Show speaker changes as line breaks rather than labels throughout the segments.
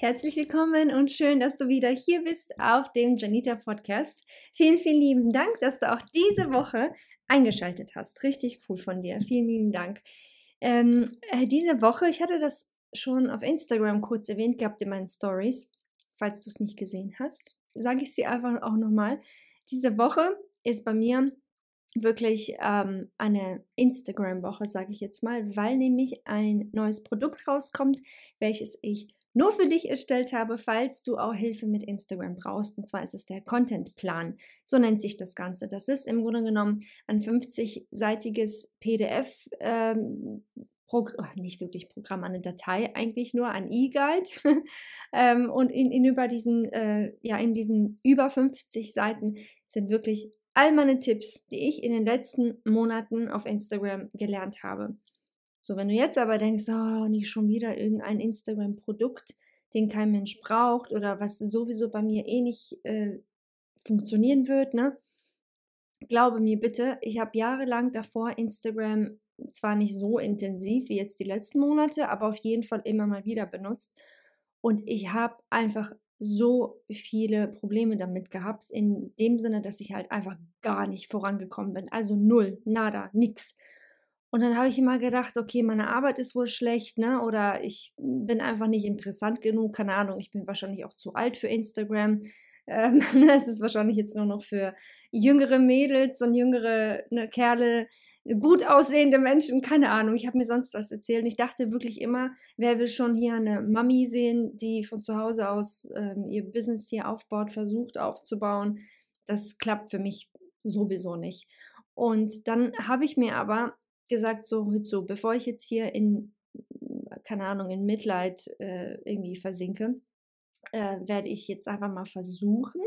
Herzlich willkommen und schön, dass du wieder hier bist auf dem Janita Podcast. Vielen, vielen lieben Dank, dass du auch diese Woche eingeschaltet hast. Richtig cool von dir. Vielen lieben Dank. Ähm, äh, diese Woche, ich hatte das schon auf Instagram kurz erwähnt gehabt in meinen Stories. Falls du es nicht gesehen hast, sage ich sie einfach auch nochmal. Diese Woche ist bei mir wirklich ähm, eine Instagram-Woche, sage ich jetzt mal, weil nämlich ein neues Produkt rauskommt, welches ich nur für dich erstellt habe, falls du auch Hilfe mit Instagram brauchst. Und zwar ist es der Contentplan. So nennt sich das Ganze. Das ist im Grunde genommen ein 50-seitiges PDF. Ähm, nicht wirklich Programm, eine Datei, eigentlich nur ein E-Guide. ähm, und in, in, über diesen, äh, ja, in diesen über 50 Seiten sind wirklich all meine Tipps, die ich in den letzten Monaten auf Instagram gelernt habe. So, wenn du jetzt aber denkst, oh, nicht schon wieder irgendein Instagram-Produkt, den kein Mensch braucht oder was sowieso bei mir eh nicht äh, funktionieren wird, ne? Glaube mir bitte, ich habe jahrelang davor Instagram zwar nicht so intensiv wie jetzt die letzten Monate, aber auf jeden Fall immer mal wieder benutzt. Und ich habe einfach so viele Probleme damit gehabt, in dem Sinne, dass ich halt einfach gar nicht vorangekommen bin. Also null, nada, nix. Und dann habe ich immer gedacht, okay, meine Arbeit ist wohl schlecht, ne? Oder ich bin einfach nicht interessant genug, keine Ahnung, ich bin wahrscheinlich auch zu alt für Instagram. Ähm, es ist wahrscheinlich jetzt nur noch für jüngere Mädels und jüngere ne, Kerle, gut aussehende Menschen, keine Ahnung. Ich habe mir sonst was erzählt. Und ich dachte wirklich immer, wer will schon hier eine Mami sehen, die von zu Hause aus ähm, ihr Business hier aufbaut, versucht aufzubauen. Das klappt für mich sowieso nicht. Und dann habe ich mir aber gesagt, so, so, bevor ich jetzt hier in, keine Ahnung, in Mitleid äh, irgendwie versinke, äh, werde ich jetzt einfach mal versuchen,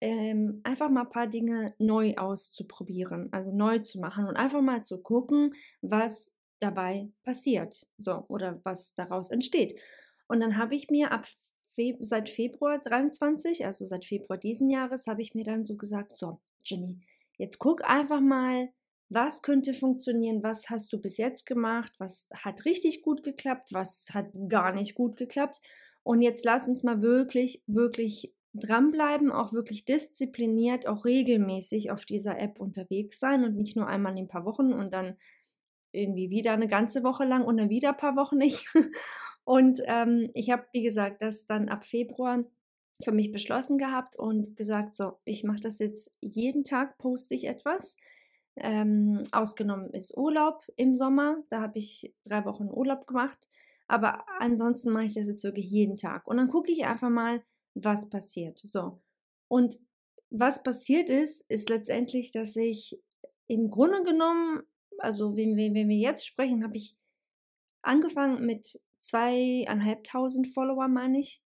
ähm, einfach mal ein paar Dinge neu auszuprobieren, also neu zu machen und einfach mal zu gucken, was dabei passiert, so, oder was daraus entsteht. Und dann habe ich mir ab Fe seit Februar 23, also seit Februar diesen Jahres, habe ich mir dann so gesagt, so, Jenny, jetzt guck einfach mal, was könnte funktionieren, was hast du bis jetzt gemacht, was hat richtig gut geklappt, was hat gar nicht gut geklappt. Und jetzt lass uns mal wirklich, wirklich dranbleiben, auch wirklich diszipliniert, auch regelmäßig auf dieser App unterwegs sein und nicht nur einmal in ein paar Wochen und dann irgendwie wieder eine ganze Woche lang und dann wieder ein paar Wochen nicht. Und ähm, ich habe, wie gesagt, das dann ab Februar für mich beschlossen gehabt und gesagt, so, ich mache das jetzt jeden Tag, poste ich etwas. Ähm, ausgenommen ist Urlaub im Sommer. Da habe ich drei Wochen Urlaub gemacht. Aber ansonsten mache ich das jetzt wirklich jeden Tag. Und dann gucke ich einfach mal, was passiert. So. Und was passiert ist, ist letztendlich, dass ich im Grunde genommen, also wenn wir, wenn wir jetzt sprechen, habe ich angefangen mit zweieinhalbtausend Follower, meine ich,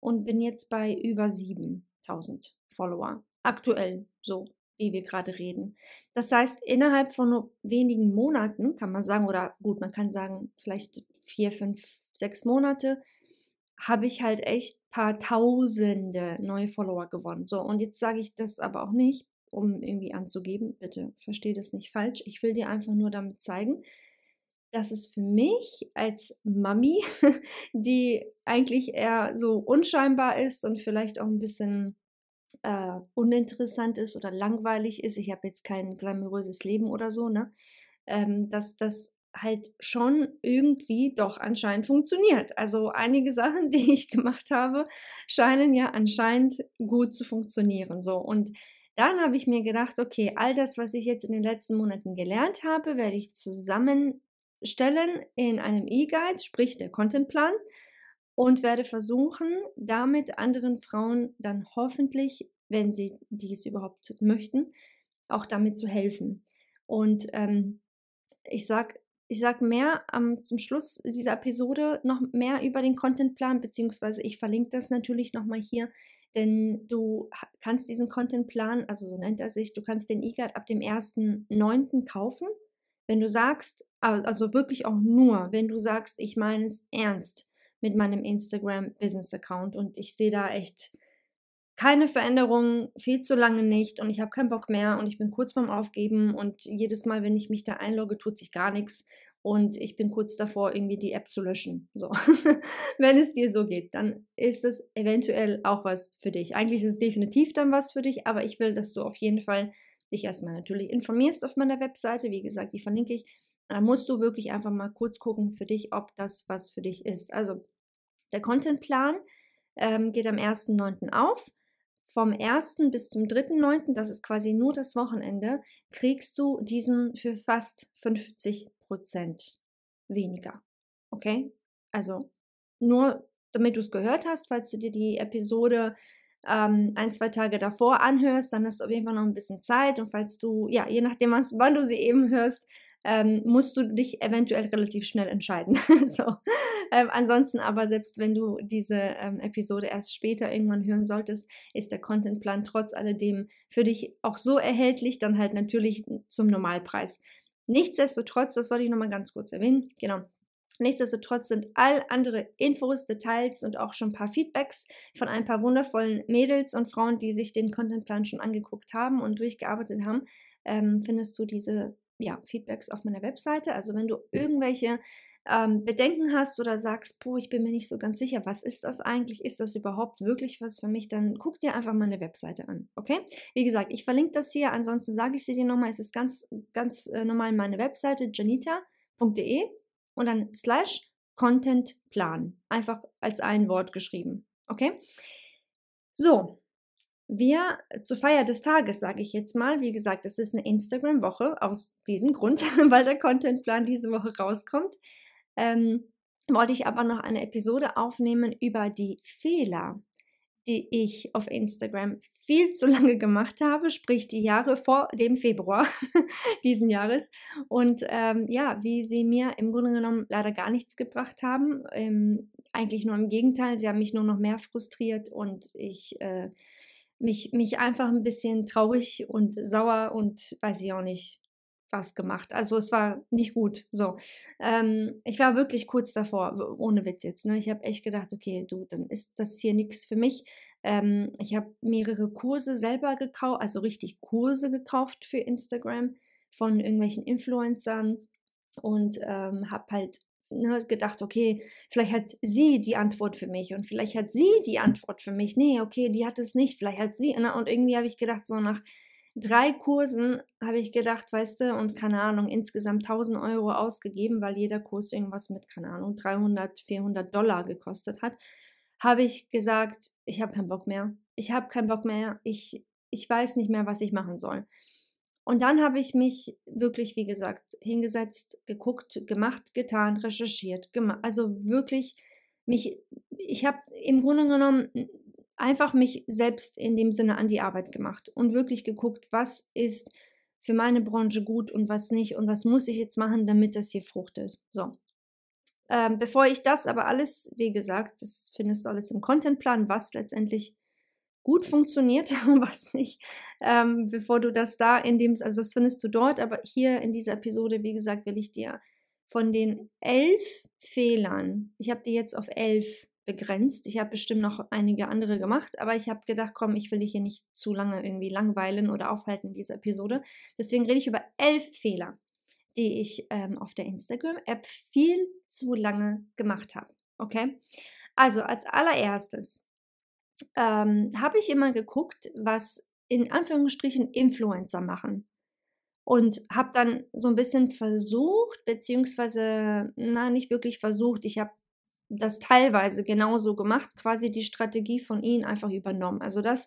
und bin jetzt bei über 7000 Follower. Aktuell so wie wir gerade reden. Das heißt, innerhalb von nur wenigen Monaten kann man sagen, oder gut, man kann sagen, vielleicht vier, fünf, sechs Monate, habe ich halt echt paar Tausende neue Follower gewonnen. So, und jetzt sage ich das aber auch nicht, um irgendwie anzugeben. Bitte verstehe das nicht falsch. Ich will dir einfach nur damit zeigen, dass es für mich als Mami, die eigentlich eher so unscheinbar ist und vielleicht auch ein bisschen äh, uninteressant ist oder langweilig ist, ich habe jetzt kein glamouröses Leben oder so, ne? Ähm, dass das halt schon irgendwie doch anscheinend funktioniert. Also einige Sachen, die ich gemacht habe, scheinen ja anscheinend gut zu funktionieren. So und dann habe ich mir gedacht, okay, all das, was ich jetzt in den letzten Monaten gelernt habe, werde ich zusammenstellen in einem E-Guide, sprich der Contentplan und werde versuchen, damit anderen Frauen dann hoffentlich, wenn sie dies überhaupt möchten, auch damit zu helfen. Und ähm, ich sage ich sag mehr ähm, zum Schluss dieser Episode noch mehr über den Contentplan, beziehungsweise ich verlinke das natürlich nochmal hier, denn du kannst diesen Contentplan, also so nennt er sich, du kannst den E-Guide ab dem 1.9. kaufen. Wenn du sagst, also wirklich auch nur, wenn du sagst, ich meine es ernst mit meinem Instagram Business Account und ich sehe da echt keine Veränderung, viel zu lange nicht und ich habe keinen Bock mehr und ich bin kurz vorm Aufgeben und jedes Mal, wenn ich mich da einlogge, tut sich gar nichts und ich bin kurz davor, irgendwie die App zu löschen. So. wenn es dir so geht, dann ist es eventuell auch was für dich. Eigentlich ist es definitiv dann was für dich, aber ich will, dass du auf jeden Fall dich erstmal natürlich informierst auf meiner Webseite. Wie gesagt, die verlinke ich. Da musst du wirklich einfach mal kurz gucken für dich, ob das was für dich ist. Also der Contentplan ähm, geht am 1.9. auf vom 1. bis zum 3.9., das ist quasi nur das Wochenende, kriegst du diesen für fast 50 Prozent weniger. Okay? Also nur damit du es gehört hast, falls du dir die Episode ähm, ein, zwei Tage davor anhörst, dann hast du auf jeden Fall noch ein bisschen Zeit. Und falls du, ja, je nachdem, wann du sie eben hörst, ähm, musst du dich eventuell relativ schnell entscheiden. so. ähm, ansonsten aber, selbst wenn du diese ähm, Episode erst später irgendwann hören solltest, ist der Contentplan trotz alledem für dich auch so erhältlich, dann halt natürlich zum Normalpreis. Nichtsdestotrotz, das wollte ich nochmal ganz kurz erwähnen, genau. Nichtsdestotrotz sind all andere Infos, Details und auch schon ein paar Feedbacks von ein paar wundervollen Mädels und Frauen, die sich den Contentplan schon angeguckt haben und durchgearbeitet haben, ähm, findest du diese ja, Feedbacks auf meiner Webseite. Also wenn du irgendwelche ähm, Bedenken hast oder sagst, boah, ich bin mir nicht so ganz sicher, was ist das eigentlich? Ist das überhaupt wirklich was für mich? Dann guck dir einfach meine Webseite an, okay? Wie gesagt, ich verlinke das hier, ansonsten sage ich sie dir nochmal, es ist ganz, ganz äh, normal meine Webseite, janita.de und dann slash Contentplan, einfach als ein Wort geschrieben, okay? So, wir zur Feier des Tages, sage ich jetzt mal, wie gesagt, es ist eine Instagram-Woche aus diesem Grund, weil der Contentplan diese Woche rauskommt. Ähm, wollte ich aber noch eine Episode aufnehmen über die Fehler, die ich auf Instagram viel zu lange gemacht habe, sprich die Jahre vor dem Februar diesen Jahres. Und ähm, ja, wie sie mir im Grunde genommen leider gar nichts gebracht haben. Ähm, eigentlich nur im Gegenteil, sie haben mich nur noch mehr frustriert und ich äh, mich, mich einfach ein bisschen traurig und sauer und weiß ich auch nicht was gemacht. Also es war nicht gut. So, ähm, ich war wirklich kurz davor, ohne Witz jetzt. Ne? Ich habe echt gedacht, okay, du, dann ist das hier nichts für mich. Ähm, ich habe mehrere Kurse selber gekauft, also richtig Kurse gekauft für Instagram von irgendwelchen Influencern und ähm, habe halt ne, gedacht, okay, vielleicht hat sie die Antwort für mich und vielleicht hat sie die Antwort für mich. Nee, okay, die hat es nicht, vielleicht hat sie. Ne? Und irgendwie habe ich gedacht, so nach drei Kursen habe ich gedacht, weißt du, und keine Ahnung, insgesamt 1000 Euro ausgegeben, weil jeder Kurs irgendwas mit, keine Ahnung, 300, 400 Dollar gekostet hat, habe ich gesagt, ich habe keinen Bock mehr. Ich habe keinen Bock mehr. Ich, ich weiß nicht mehr, was ich machen soll. Und dann habe ich mich wirklich, wie gesagt, hingesetzt, geguckt, gemacht, getan, recherchiert, gemacht. Also wirklich mich, ich habe im Grunde genommen einfach mich selbst in dem Sinne an die Arbeit gemacht und wirklich geguckt, was ist für meine Branche gut und was nicht und was muss ich jetzt machen, damit das hier fruchtet. So. Ähm, bevor ich das aber alles, wie gesagt, das findest du alles im Contentplan, was letztendlich gut funktioniert und was nicht, ähm, bevor du das da in dem, also das findest du dort, aber hier in dieser Episode, wie gesagt, will ich dir von den elf Fehlern, ich habe die jetzt auf elf begrenzt, ich habe bestimmt noch einige andere gemacht, aber ich habe gedacht, komm, ich will dich hier nicht zu lange irgendwie langweilen oder aufhalten in dieser Episode, deswegen rede ich über elf Fehler, die ich ähm, auf der Instagram-App viel zu lange gemacht habe, okay? Also als allererstes, ähm, habe ich immer geguckt, was in Anführungsstrichen Influencer machen. und habe dann so ein bisschen versucht, beziehungsweise, na, nicht wirklich versucht, ich habe das teilweise genauso gemacht, quasi die Strategie von ihnen einfach übernommen. Also das,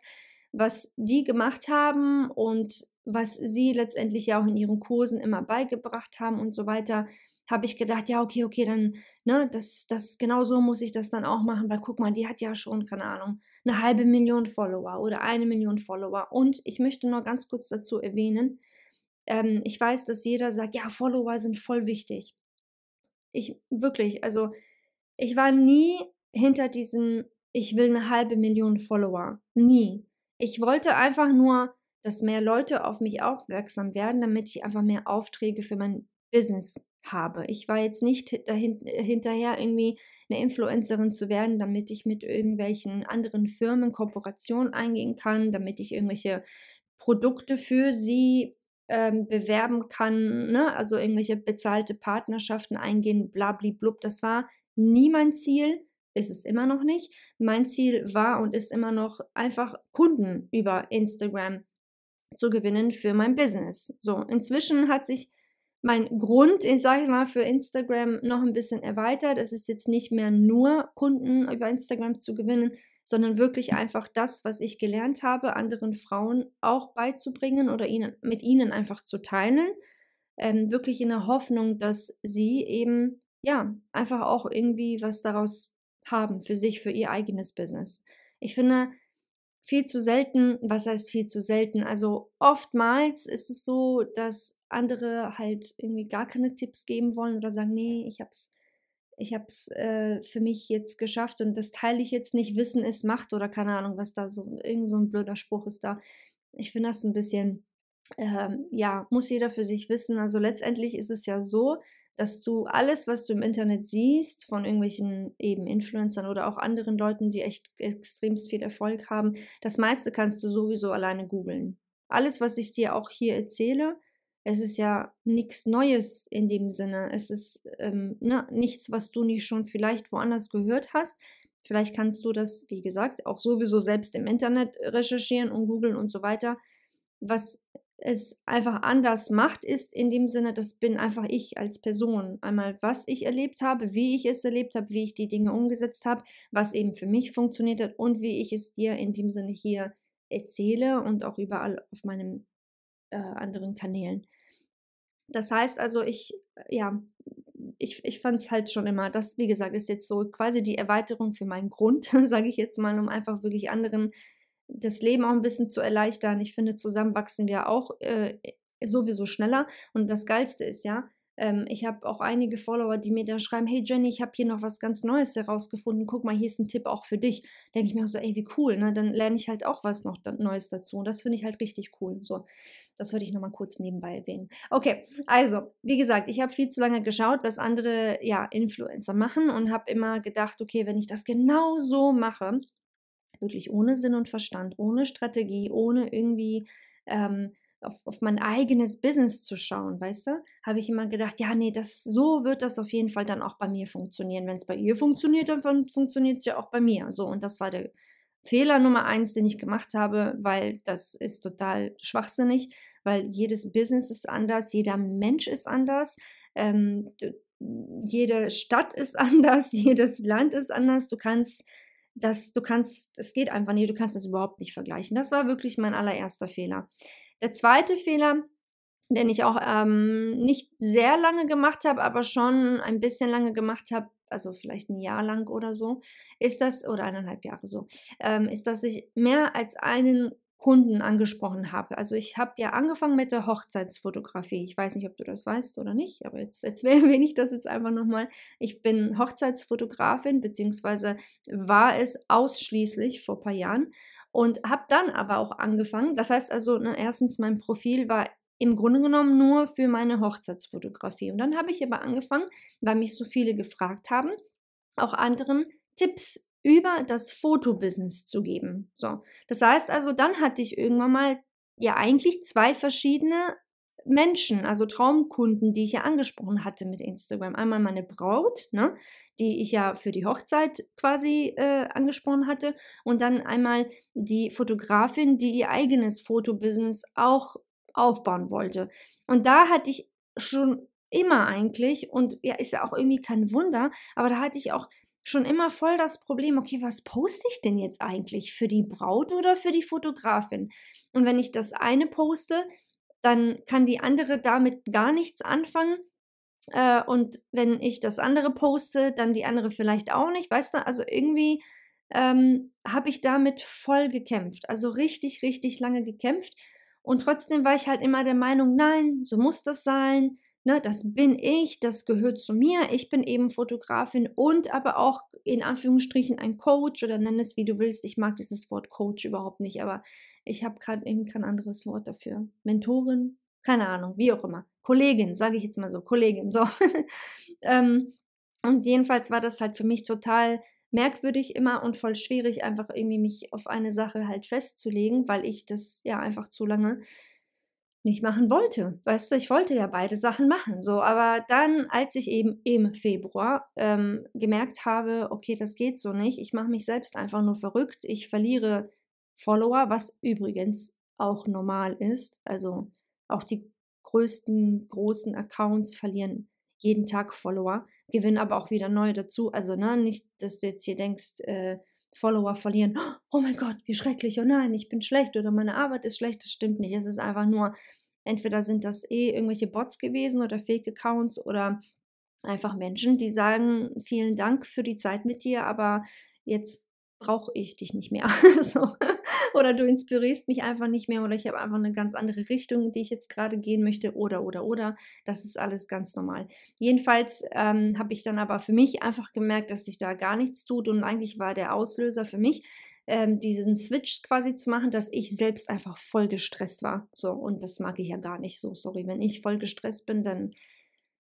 was die gemacht haben und was sie letztendlich ja auch in ihren Kursen immer beigebracht haben und so weiter, habe ich gedacht, ja, okay, okay, dann, ne, das, das, genau so muss ich das dann auch machen, weil guck mal, die hat ja schon, keine Ahnung, eine halbe Million Follower oder eine Million Follower. Und ich möchte noch ganz kurz dazu erwähnen, ähm, ich weiß, dass jeder sagt, ja, Follower sind voll wichtig. Ich wirklich, also ich war nie hinter diesem, ich will eine halbe Million Follower. Nie. Ich wollte einfach nur, dass mehr Leute auf mich aufmerksam werden, damit ich einfach mehr Aufträge für mein Business habe. Ich war jetzt nicht dahin, hinterher, irgendwie eine Influencerin zu werden, damit ich mit irgendwelchen anderen Firmen Kooperationen eingehen kann, damit ich irgendwelche Produkte für sie ähm, bewerben kann, ne? also irgendwelche bezahlte Partnerschaften eingehen, blablablub. Das war nie mein Ziel, ist es immer noch nicht. Mein Ziel war und ist immer noch einfach Kunden über Instagram zu gewinnen für mein Business. So, inzwischen hat sich mein Grund, ich sage mal, für Instagram noch ein bisschen erweitert. Es ist jetzt nicht mehr nur Kunden über Instagram zu gewinnen, sondern wirklich einfach das, was ich gelernt habe, anderen Frauen auch beizubringen oder ihnen, mit ihnen einfach zu teilen. Ähm, wirklich in der Hoffnung, dass sie eben, ja, einfach auch irgendwie was daraus haben für sich, für ihr eigenes Business. Ich finde, viel zu selten, was heißt viel zu selten? Also oftmals ist es so, dass andere halt irgendwie gar keine Tipps geben wollen oder sagen, nee, ich hab's, ich hab's äh, für mich jetzt geschafft und das teile ich jetzt nicht. Wissen ist Macht oder keine Ahnung, was da so, irgend so ein blöder Spruch ist da. Ich finde das ein bisschen, ähm, ja, muss jeder für sich wissen. Also letztendlich ist es ja so, dass du alles, was du im Internet siehst, von irgendwelchen eben Influencern oder auch anderen Leuten, die echt extremst viel Erfolg haben, das meiste kannst du sowieso alleine googeln. Alles, was ich dir auch hier erzähle, es ist ja nichts Neues in dem Sinne. Es ist ähm, ne, nichts, was du nicht schon vielleicht woanders gehört hast. Vielleicht kannst du das, wie gesagt, auch sowieso selbst im Internet recherchieren und googeln und so weiter. Was es einfach anders macht, ist in dem Sinne, das bin einfach ich als Person. Einmal, was ich erlebt habe, wie ich es erlebt habe, wie ich die Dinge umgesetzt habe, was eben für mich funktioniert hat und wie ich es dir in dem Sinne hier erzähle und auch überall auf meinen äh, anderen Kanälen. Das heißt also, ich, ja, ich, ich fand es halt schon immer, das, wie gesagt, ist jetzt so quasi die Erweiterung für meinen Grund, sage ich jetzt mal, um einfach wirklich anderen das Leben auch ein bisschen zu erleichtern. Ich finde, zusammen wachsen wir auch äh, sowieso schneller. Und das Geilste ist ja, ähm, ich habe auch einige Follower, die mir dann schreiben, hey Jenny, ich habe hier noch was ganz Neues herausgefunden. Guck mal, hier ist ein Tipp auch für dich. Denke ich mir auch so, ey, wie cool. Ne? Dann lerne ich halt auch was noch Neues dazu. Und das finde ich halt richtig cool. So, das würde ich nochmal kurz nebenbei erwähnen. Okay, also, wie gesagt, ich habe viel zu lange geschaut, was andere ja, Influencer machen und habe immer gedacht, okay, wenn ich das genau so mache, wirklich ohne Sinn und Verstand, ohne Strategie, ohne irgendwie ähm, auf, auf mein eigenes Business zu schauen, weißt du, habe ich immer gedacht, ja, nee, das, so wird das auf jeden Fall dann auch bei mir funktionieren. Wenn es bei ihr funktioniert, dann funktioniert es ja auch bei mir. So, und das war der Fehler Nummer eins, den ich gemacht habe, weil das ist total schwachsinnig, weil jedes Business ist anders, jeder Mensch ist anders. Ähm, jede Stadt ist anders, jedes Land ist anders. Du kannst dass du kannst, es geht einfach nicht, du kannst das überhaupt nicht vergleichen. Das war wirklich mein allererster Fehler. Der zweite Fehler, den ich auch ähm, nicht sehr lange gemacht habe, aber schon ein bisschen lange gemacht habe, also vielleicht ein Jahr lang oder so, ist das, oder eineinhalb Jahre so, ähm, ist, dass ich mehr als einen Kunden angesprochen habe. Also ich habe ja angefangen mit der Hochzeitsfotografie. Ich weiß nicht, ob du das weißt oder nicht, aber jetzt, jetzt erwähne ich das jetzt einfach nochmal. Ich bin Hochzeitsfotografin, beziehungsweise war es ausschließlich vor ein paar Jahren und habe dann aber auch angefangen. Das heißt also, ne, erstens, mein Profil war im Grunde genommen nur für meine Hochzeitsfotografie. Und dann habe ich aber angefangen, weil mich so viele gefragt haben, auch anderen Tipps über das Fotobusiness zu geben. So, das heißt also, dann hatte ich irgendwann mal ja eigentlich zwei verschiedene Menschen, also Traumkunden, die ich ja angesprochen hatte mit Instagram. Einmal meine Braut, ne, die ich ja für die Hochzeit quasi äh, angesprochen hatte, und dann einmal die Fotografin, die ihr eigenes Fotobusiness auch aufbauen wollte. Und da hatte ich schon immer eigentlich, und ja, ist ja auch irgendwie kein Wunder, aber da hatte ich auch schon immer voll das Problem, okay, was poste ich denn jetzt eigentlich? Für die Braut oder für die Fotografin? Und wenn ich das eine poste, dann kann die andere damit gar nichts anfangen. Äh, und wenn ich das andere poste, dann die andere vielleicht auch nicht, weißt du? Also irgendwie ähm, habe ich damit voll gekämpft. Also richtig, richtig lange gekämpft. Und trotzdem war ich halt immer der Meinung, nein, so muss das sein. Ne, das bin ich, das gehört zu mir. Ich bin eben Fotografin und aber auch in Anführungsstrichen ein Coach oder nenn es wie du willst. Ich mag dieses Wort Coach überhaupt nicht, aber ich habe gerade eben kein anderes Wort dafür. Mentorin, keine Ahnung, wie auch immer. Kollegin, sage ich jetzt mal so, Kollegin, so. ähm, und jedenfalls war das halt für mich total merkwürdig immer und voll schwierig, einfach irgendwie mich auf eine Sache halt festzulegen, weil ich das ja einfach zu lange nicht machen wollte. Weißt du, ich wollte ja beide Sachen machen. So, aber dann, als ich eben im Februar ähm, gemerkt habe, okay, das geht so nicht, ich mache mich selbst einfach nur verrückt, ich verliere Follower, was übrigens auch normal ist. Also auch die größten großen Accounts verlieren jeden Tag Follower, gewinnen aber auch wieder neue dazu. Also ne, nicht, dass du jetzt hier denkst, äh, Follower verlieren, oh mein Gott, wie schrecklich, oh nein, ich bin schlecht oder meine Arbeit ist schlecht, das stimmt nicht. Es ist einfach nur, entweder sind das eh irgendwelche Bots gewesen oder Fake-Accounts oder einfach Menschen, die sagen, vielen Dank für die Zeit mit dir, aber jetzt brauche ich dich nicht mehr. so. Oder du inspirierst mich einfach nicht mehr oder ich habe einfach eine ganz andere Richtung, die ich jetzt gerade gehen möchte oder oder oder. Das ist alles ganz normal. Jedenfalls ähm, habe ich dann aber für mich einfach gemerkt, dass sich da gar nichts tut und eigentlich war der Auslöser für mich, ähm, diesen Switch quasi zu machen, dass ich selbst einfach voll gestresst war. So, und das mag ich ja gar nicht so. Sorry, wenn ich voll gestresst bin, dann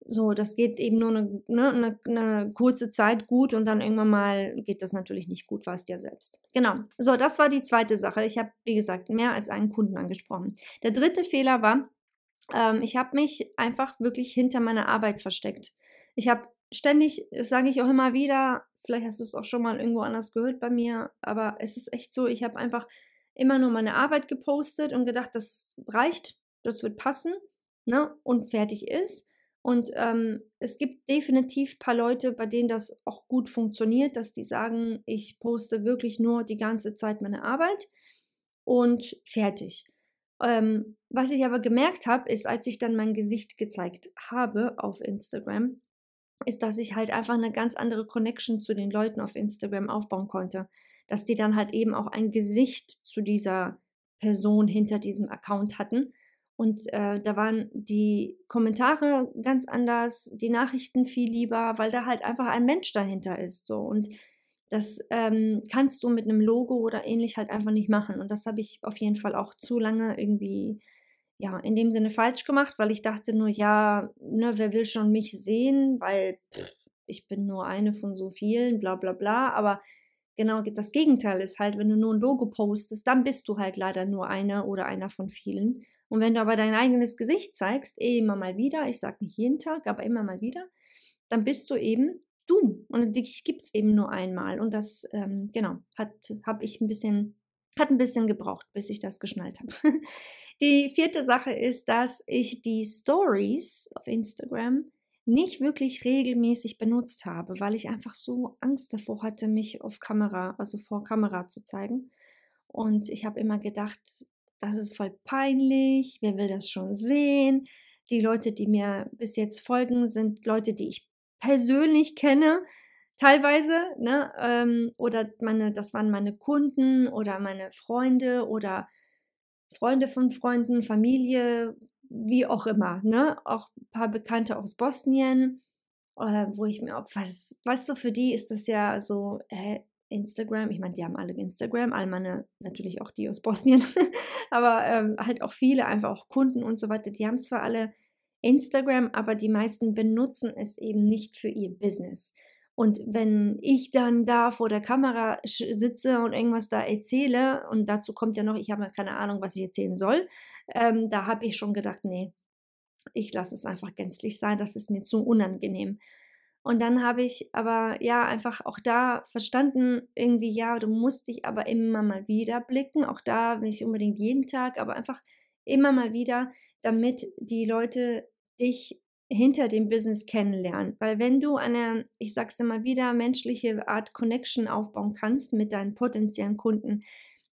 so, das geht eben nur eine, ne, eine, eine, kurze Zeit gut und dann irgendwann mal geht das natürlich nicht gut, weißt ja selbst. Genau. So, das war die zweite Sache. Ich habe, wie gesagt, mehr als einen Kunden angesprochen. Der dritte Fehler war, ähm, ich habe mich einfach wirklich hinter meiner Arbeit versteckt. Ich habe ständig, das sage ich auch immer wieder, vielleicht hast du es auch schon mal irgendwo anders gehört bei mir, aber es ist echt so, ich habe einfach immer nur meine Arbeit gepostet und gedacht, das reicht, das wird passen ne, und fertig ist. Und ähm, es gibt definitiv ein paar Leute, bei denen das auch gut funktioniert, dass die sagen, ich poste wirklich nur die ganze Zeit meine Arbeit und fertig. Ähm, was ich aber gemerkt habe, ist, als ich dann mein Gesicht gezeigt habe auf Instagram, ist, dass ich halt einfach eine ganz andere Connection zu den Leuten auf Instagram aufbauen konnte. Dass die dann halt eben auch ein Gesicht zu dieser Person hinter diesem Account hatten und äh, da waren die Kommentare ganz anders, die Nachrichten viel lieber, weil da halt einfach ein Mensch dahinter ist. So. Und das ähm, kannst du mit einem Logo oder ähnlich halt einfach nicht machen. Und das habe ich auf jeden Fall auch zu lange irgendwie, ja, in dem Sinne falsch gemacht, weil ich dachte nur, ja, ne, wer will schon mich sehen, weil pff, ich bin nur eine von so vielen, bla bla bla. Aber genau das Gegenteil ist halt, wenn du nur ein Logo postest, dann bist du halt leider nur einer oder einer von vielen. Und wenn du aber dein eigenes Gesicht zeigst, eh immer mal wieder, ich sage nicht jeden Tag, aber immer mal wieder, dann bist du eben du. Und dich gibt es eben nur einmal. Und das, ähm, genau, hat habe ich ein bisschen, hat ein bisschen gebraucht, bis ich das geschnallt habe. Die vierte Sache ist, dass ich die Stories auf Instagram nicht wirklich regelmäßig benutzt habe, weil ich einfach so Angst davor hatte, mich auf Kamera, also vor Kamera zu zeigen. Und ich habe immer gedacht, das ist voll peinlich, wer will das schon sehen? Die Leute, die mir bis jetzt folgen, sind Leute, die ich persönlich kenne, teilweise, ne? Ähm, oder meine, das waren meine Kunden oder meine Freunde oder Freunde von Freunden, Familie, wie auch immer, ne? Auch ein paar Bekannte aus Bosnien, äh, wo ich mir, was, weißt du, für die ist das ja so, äh, Instagram. Ich meine, die haben alle Instagram, all meine, natürlich auch die aus Bosnien, aber ähm, halt auch viele, einfach auch Kunden und so weiter. Die haben zwar alle Instagram, aber die meisten benutzen es eben nicht für ihr Business. Und wenn ich dann da vor der Kamera sitze und irgendwas da erzähle, und dazu kommt ja noch, ich habe keine Ahnung, was ich erzählen soll, ähm, da habe ich schon gedacht, nee, ich lasse es einfach gänzlich sein, das ist mir zu unangenehm. Und dann habe ich aber ja einfach auch da verstanden, irgendwie, ja, du musst dich aber immer mal wieder blicken, auch da nicht unbedingt jeden Tag, aber einfach immer mal wieder, damit die Leute dich hinter dem Business kennenlernen. Weil wenn du eine, ich sag's immer wieder, menschliche Art Connection aufbauen kannst mit deinen potenziellen Kunden,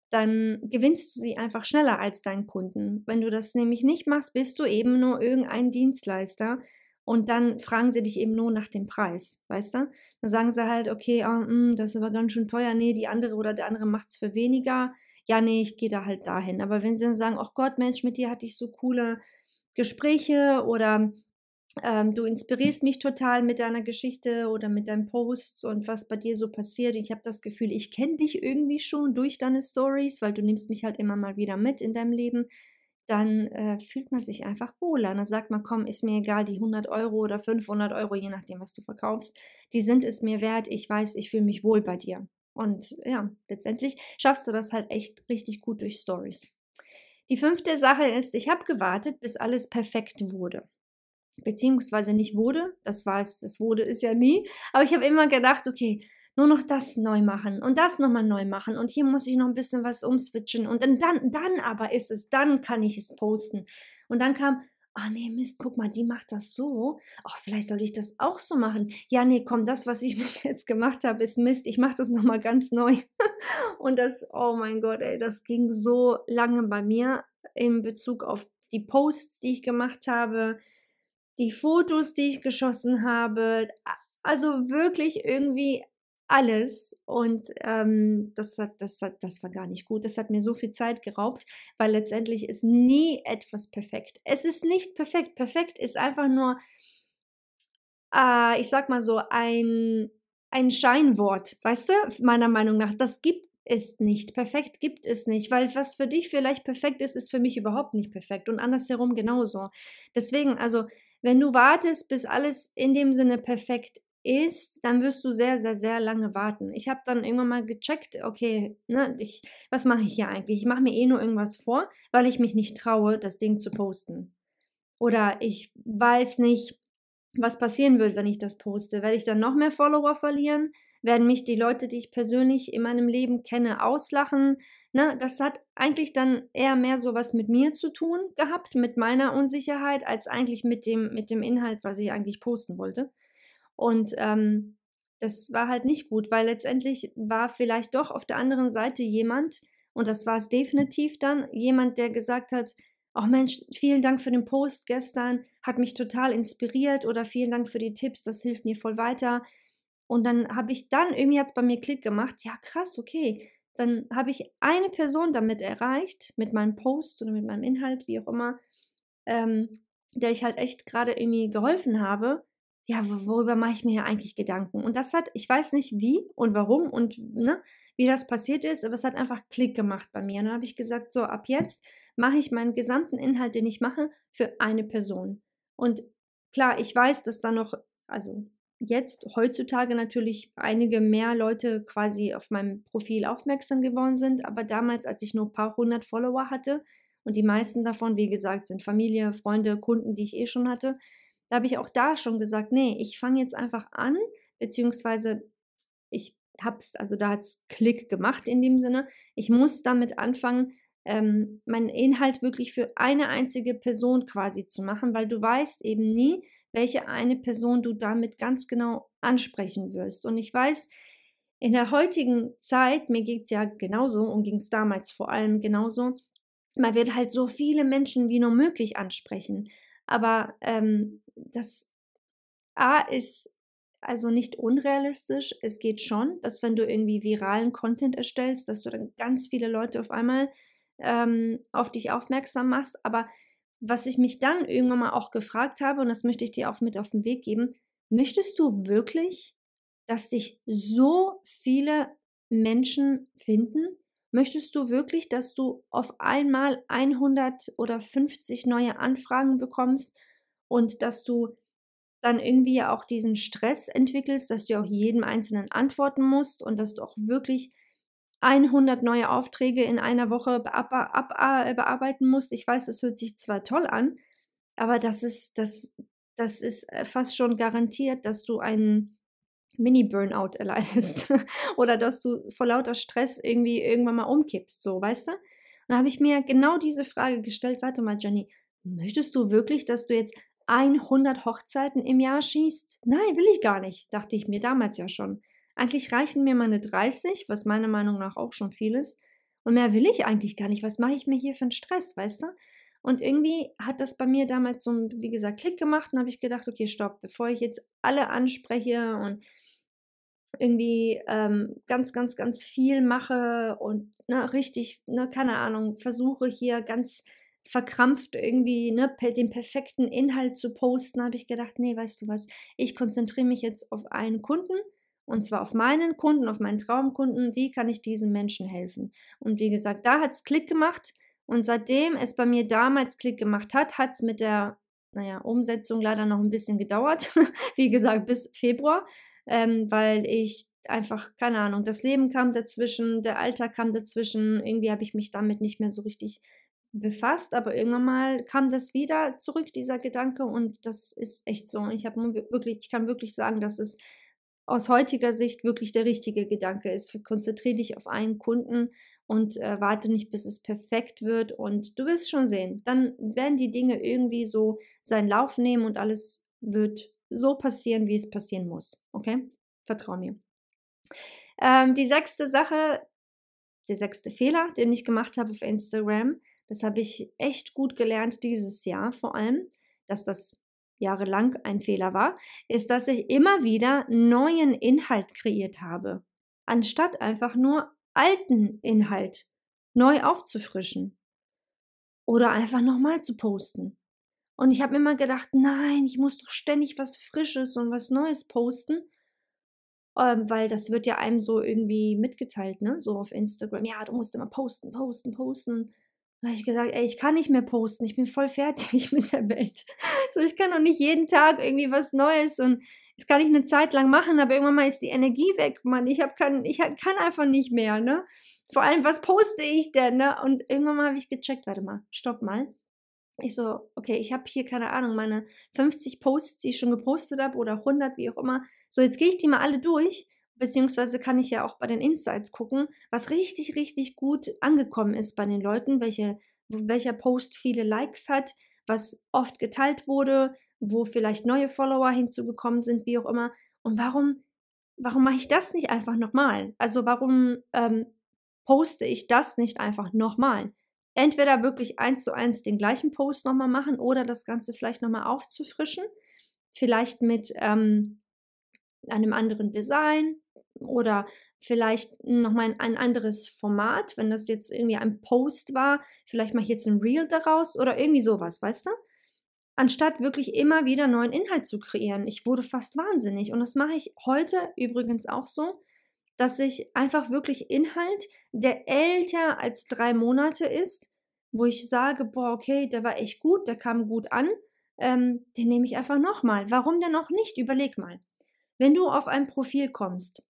dann gewinnst du sie einfach schneller als deinen Kunden. Wenn du das nämlich nicht machst, bist du eben nur irgendein Dienstleister und dann fragen sie dich eben nur nach dem Preis, weißt du? Dann sagen sie halt, okay, oh, mh, das ist aber ganz schön teuer, nee, die andere oder der andere macht es für weniger. Ja, nee, ich gehe da halt dahin. Aber wenn sie dann sagen, ach Gott, Mensch, mit dir hatte ich so coole Gespräche oder ähm, du inspirierst mich total mit deiner Geschichte oder mit deinen Posts und was bei dir so passiert. Ich habe das Gefühl, ich kenne dich irgendwie schon durch deine Stories, weil du nimmst mich halt immer mal wieder mit in deinem Leben. Dann äh, fühlt man sich einfach wohler. Dann sagt man, komm, ist mir egal, die 100 Euro oder 500 Euro, je nachdem, was du verkaufst, die sind es mir wert. Ich weiß, ich fühle mich wohl bei dir. Und ja, letztendlich schaffst du das halt echt richtig gut durch Stories. Die fünfte Sache ist, ich habe gewartet, bis alles perfekt wurde beziehungsweise nicht wurde. Das war es, das wurde ist ja nie. Aber ich habe immer gedacht, okay, nur noch das neu machen und das nochmal neu machen und hier muss ich noch ein bisschen was umswitchen und dann, dann, aber ist es, dann kann ich es posten. Und dann kam, ah nee, Mist, guck mal, die macht das so. Ach, vielleicht soll ich das auch so machen. Ja, nee, komm, das, was ich bis jetzt gemacht habe, ist Mist. Ich mache das nochmal ganz neu. und das, oh mein Gott, ey, das ging so lange bei mir in Bezug auf die Posts, die ich gemacht habe, die Fotos, die ich geschossen habe, also wirklich irgendwie alles. Und ähm, das, hat, das, hat, das war gar nicht gut. Das hat mir so viel Zeit geraubt, weil letztendlich ist nie etwas perfekt. Es ist nicht perfekt. Perfekt ist einfach nur, äh, ich sag mal so, ein, ein Scheinwort, weißt du, meiner Meinung nach. Das gibt es nicht. Perfekt gibt es nicht, weil was für dich vielleicht perfekt ist, ist für mich überhaupt nicht perfekt und andersherum genauso. Deswegen, also wenn du wartest, bis alles in dem Sinne perfekt ist, dann wirst du sehr, sehr, sehr lange warten. Ich habe dann irgendwann mal gecheckt, okay, ne, ich, was mache ich hier eigentlich? Ich mache mir eh nur irgendwas vor, weil ich mich nicht traue, das Ding zu posten. Oder ich weiß nicht, was passieren wird, wenn ich das poste. Werde ich dann noch mehr Follower verlieren? Werden mich die Leute, die ich persönlich in meinem Leben kenne, auslachen? Ne, das hat eigentlich dann eher mehr so was mit mir zu tun gehabt, mit meiner Unsicherheit, als eigentlich mit dem, mit dem Inhalt, was ich eigentlich posten wollte. Und ähm, das war halt nicht gut, weil letztendlich war vielleicht doch auf der anderen Seite jemand, und das war es definitiv dann, jemand, der gesagt hat, ach oh Mensch, vielen Dank für den Post gestern, hat mich total inspiriert oder vielen Dank für die Tipps, das hilft mir voll weiter. Und dann habe ich dann irgendwie jetzt bei mir Klick gemacht, ja krass, okay, dann habe ich eine Person damit erreicht, mit meinem Post oder mit meinem Inhalt, wie auch immer, ähm, der ich halt echt gerade irgendwie geholfen habe. Ja, worüber mache ich mir hier eigentlich Gedanken? Und das hat, ich weiß nicht wie und warum und ne, wie das passiert ist, aber es hat einfach Klick gemacht bei mir. Und dann habe ich gesagt, so ab jetzt mache ich meinen gesamten Inhalt, den ich mache, für eine Person. Und klar, ich weiß, dass da noch, also jetzt heutzutage natürlich einige mehr Leute quasi auf meinem Profil aufmerksam geworden sind, aber damals, als ich nur ein paar hundert Follower hatte und die meisten davon, wie gesagt, sind Familie, Freunde, Kunden, die ich eh schon hatte, da habe ich auch da schon gesagt, nee, ich fange jetzt einfach an, beziehungsweise ich habe es, also da hat es Klick gemacht in dem Sinne, ich muss damit anfangen, ähm, meinen Inhalt wirklich für eine einzige Person quasi zu machen, weil du weißt eben nie, welche eine Person du damit ganz genau ansprechen wirst. Und ich weiß, in der heutigen Zeit, mir geht es ja genauso und ging es damals vor allem genauso, man wird halt so viele Menschen wie nur möglich ansprechen. Aber ähm, das A ist also nicht unrealistisch. Es geht schon, dass wenn du irgendwie viralen Content erstellst, dass du dann ganz viele Leute auf einmal ähm, auf dich aufmerksam machst. Aber was ich mich dann irgendwann mal auch gefragt habe, und das möchte ich dir auch mit auf den Weg geben, möchtest du wirklich, dass dich so viele Menschen finden? Möchtest du wirklich, dass du auf einmal 100 oder 50 neue Anfragen bekommst und dass du dann irgendwie auch diesen Stress entwickelst, dass du auch jedem Einzelnen antworten musst und dass du auch wirklich 100 neue Aufträge in einer Woche äh, bearbeiten musst. Ich weiß, das hört sich zwar toll an, aber das ist, das, das ist äh, fast schon garantiert, dass du einen Mini-Burnout erleidest oder dass du vor lauter Stress irgendwie irgendwann mal umkippst, so, weißt du? dann habe ich mir genau diese Frage gestellt, warte mal, Jenny, möchtest du wirklich, dass du jetzt 100 Hochzeiten im Jahr schießt? Nein, will ich gar nicht, dachte ich mir damals ja schon. Eigentlich reichen mir meine 30, was meiner Meinung nach auch schon viel ist. Und mehr will ich eigentlich gar nicht. Was mache ich mir hier für einen Stress, weißt du? Und irgendwie hat das bei mir damals so, wie gesagt, Klick gemacht und habe ich gedacht, okay, stopp, bevor ich jetzt alle anspreche und irgendwie ähm, ganz, ganz, ganz viel mache und ne, richtig, ne, keine Ahnung, versuche hier ganz verkrampft irgendwie ne, den perfekten Inhalt zu posten, habe ich gedacht, nee, weißt du was, ich konzentriere mich jetzt auf einen Kunden und zwar auf meinen Kunden, auf meinen Traumkunden, wie kann ich diesen Menschen helfen? Und wie gesagt, da hat es Klick gemacht und seitdem es bei mir damals Klick gemacht hat, hat es mit der naja, Umsetzung leider noch ein bisschen gedauert, wie gesagt, bis Februar ähm, weil ich einfach, keine Ahnung, das Leben kam dazwischen, der Alltag kam dazwischen, irgendwie habe ich mich damit nicht mehr so richtig befasst, aber irgendwann mal kam das wieder zurück, dieser Gedanke, und das ist echt so. Ich habe wirklich, ich kann wirklich sagen, dass es aus heutiger Sicht wirklich der richtige Gedanke ist. Konzentriere dich auf einen Kunden und äh, warte nicht, bis es perfekt wird. Und du wirst schon sehen, dann werden die Dinge irgendwie so seinen Lauf nehmen und alles wird so passieren, wie es passieren muss. Okay? Vertrau mir. Ähm, die sechste Sache, der sechste Fehler, den ich gemacht habe auf Instagram, das habe ich echt gut gelernt dieses Jahr vor allem, dass das jahrelang ein Fehler war, ist, dass ich immer wieder neuen Inhalt kreiert habe, anstatt einfach nur alten Inhalt neu aufzufrischen oder einfach nochmal zu posten. Und ich habe mir immer gedacht, nein, ich muss doch ständig was Frisches und was Neues posten. Ähm, weil das wird ja einem so irgendwie mitgeteilt, ne? So auf Instagram. Ja, du musst immer posten, posten, posten. Da habe ich gesagt, ey, ich kann nicht mehr posten. Ich bin voll fertig mit der Welt. So, ich kann doch nicht jeden Tag irgendwie was Neues und das kann ich eine Zeit lang machen, aber irgendwann mal ist die Energie weg, Mann. Ich hab kann, ich kann einfach nicht mehr, ne? Vor allem, was poste ich denn, ne? Und irgendwann mal habe ich gecheckt, warte mal, stopp mal. Ich so, okay, ich habe hier keine Ahnung, meine 50 Posts, die ich schon gepostet habe oder 100, wie auch immer. So, jetzt gehe ich die mal alle durch, beziehungsweise kann ich ja auch bei den Insights gucken, was richtig, richtig gut angekommen ist bei den Leuten, welche, welcher Post viele Likes hat, was oft geteilt wurde, wo vielleicht neue Follower hinzugekommen sind, wie auch immer. Und warum, warum mache ich das nicht einfach nochmal? Also warum ähm, poste ich das nicht einfach nochmal? Entweder wirklich eins zu eins den gleichen Post nochmal machen oder das Ganze vielleicht nochmal aufzufrischen. Vielleicht mit ähm, einem anderen Design oder vielleicht nochmal ein anderes Format, wenn das jetzt irgendwie ein Post war, vielleicht mache ich jetzt ein Reel daraus oder irgendwie sowas, weißt du? Anstatt wirklich immer wieder neuen Inhalt zu kreieren. Ich wurde fast wahnsinnig und das mache ich heute übrigens auch so, dass ich einfach wirklich Inhalt, der älter als drei Monate ist, wo ich sage, boah, okay, der war echt gut, der kam gut an, ähm, den nehme ich einfach nochmal. Warum denn noch nicht? Überleg mal. Wenn du auf ein Profil kommst,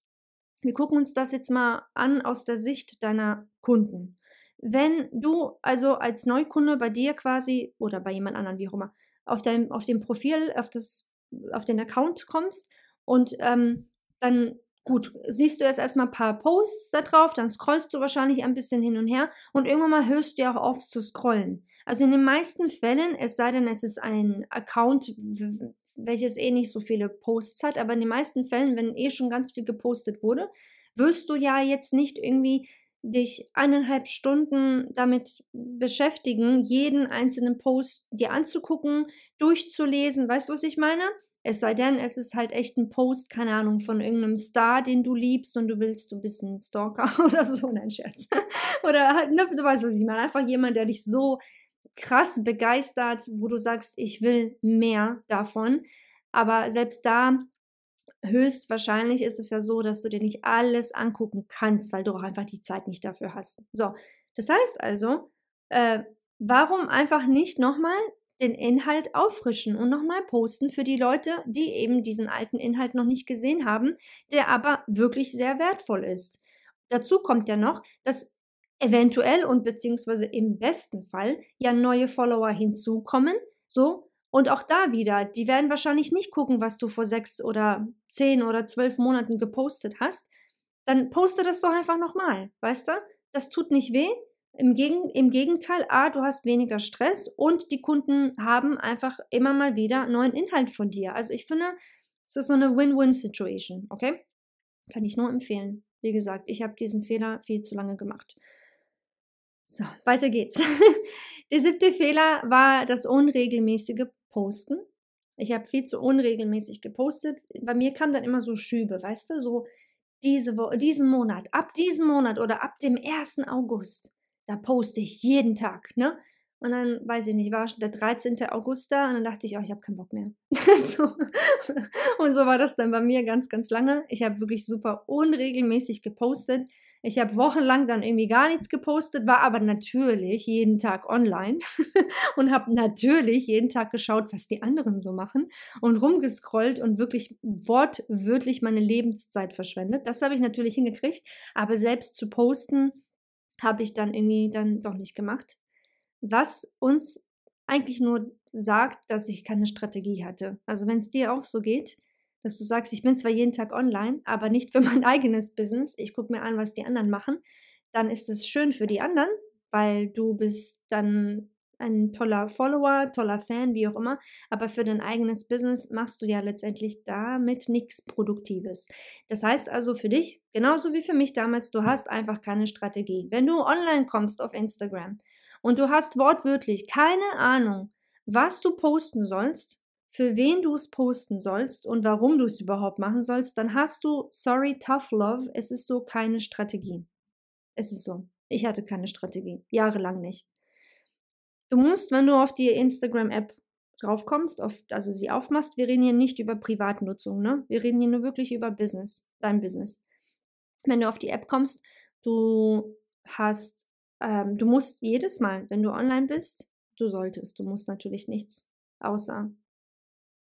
wir gucken uns das jetzt mal an aus der Sicht deiner Kunden. Wenn du also als Neukunde bei dir quasi oder bei jemand anderen, wie auch immer, auf, dein, auf dem Profil, auf, das, auf den Account kommst und ähm, dann Gut, siehst du jetzt erstmal ein paar Posts da drauf, dann scrollst du wahrscheinlich ein bisschen hin und her und irgendwann mal hörst du ja auch auf zu scrollen. Also in den meisten Fällen, es sei denn, es ist ein Account, welches eh nicht so viele Posts hat, aber in den meisten Fällen, wenn eh schon ganz viel gepostet wurde, wirst du ja jetzt nicht irgendwie dich eineinhalb Stunden damit beschäftigen, jeden einzelnen Post dir anzugucken, durchzulesen. Weißt du, was ich meine? Es sei denn, es ist halt echt ein Post, keine Ahnung, von irgendeinem Star, den du liebst und du willst, du bist ein Stalker oder so, nein, Scherz. oder halt, ne, du weißt, was ich meine. Einfach jemand, der dich so krass begeistert, wo du sagst, ich will mehr davon. Aber selbst da, höchstwahrscheinlich ist es ja so, dass du dir nicht alles angucken kannst, weil du auch einfach die Zeit nicht dafür hast. So, das heißt also, äh, warum einfach nicht nochmal den Inhalt auffrischen und nochmal posten für die Leute, die eben diesen alten Inhalt noch nicht gesehen haben, der aber wirklich sehr wertvoll ist. Dazu kommt ja noch, dass eventuell und beziehungsweise im besten Fall ja neue Follower hinzukommen, so und auch da wieder, die werden wahrscheinlich nicht gucken, was du vor sechs oder zehn oder zwölf Monaten gepostet hast. Dann poste das doch einfach nochmal, weißt du? Das tut nicht weh Im, Gegen Im Gegenteil, A, du hast weniger Stress und die Kunden haben einfach immer mal wieder neuen Inhalt von dir. Also ich finde, es ist so eine Win-Win-Situation, okay? Kann ich nur empfehlen. Wie gesagt, ich habe diesen Fehler viel zu lange gemacht. So, weiter geht's. Der siebte Fehler war das unregelmäßige Posten. Ich habe viel zu unregelmäßig gepostet. Bei mir kam dann immer so Schübe, weißt du, so diese diesen Monat, ab diesem Monat oder ab dem 1. August, da poste ich jeden Tag, ne? Und dann, weiß ich nicht, war der 13. August da und dann dachte ich, oh, ich habe keinen Bock mehr. so. Und so war das dann bei mir ganz, ganz lange. Ich habe wirklich super unregelmäßig gepostet. Ich habe wochenlang dann irgendwie gar nichts gepostet, war aber natürlich jeden Tag online und habe natürlich jeden Tag geschaut, was die anderen so machen und rumgescrollt und wirklich wortwörtlich meine Lebenszeit verschwendet. Das habe ich natürlich hingekriegt, aber selbst zu posten habe ich dann irgendwie dann doch nicht gemacht was uns eigentlich nur sagt, dass ich keine Strategie hatte. Also wenn es dir auch so geht, dass du sagst, ich bin zwar jeden Tag online, aber nicht für mein eigenes Business, ich gucke mir an, was die anderen machen, dann ist es schön für die anderen, weil du bist dann ein toller Follower, toller Fan, wie auch immer, aber für dein eigenes Business machst du ja letztendlich damit nichts Produktives. Das heißt also für dich, genauso wie für mich damals, du hast einfach keine Strategie. Wenn du online kommst auf Instagram und du hast wortwörtlich keine Ahnung, was du posten sollst, für wen du es posten sollst und warum du es überhaupt machen sollst, dann hast du, sorry, tough love, es ist so keine Strategie. Es ist so. Ich hatte keine Strategie. Jahrelang nicht. Du musst, wenn du auf die Instagram-App draufkommst, auf, also sie aufmachst, wir reden hier nicht über Privatnutzung, ne? Wir reden hier nur wirklich über Business, dein Business. Wenn du auf die App kommst, du hast ähm, du musst jedes Mal, wenn du online bist, du solltest, du musst natürlich nichts, außer,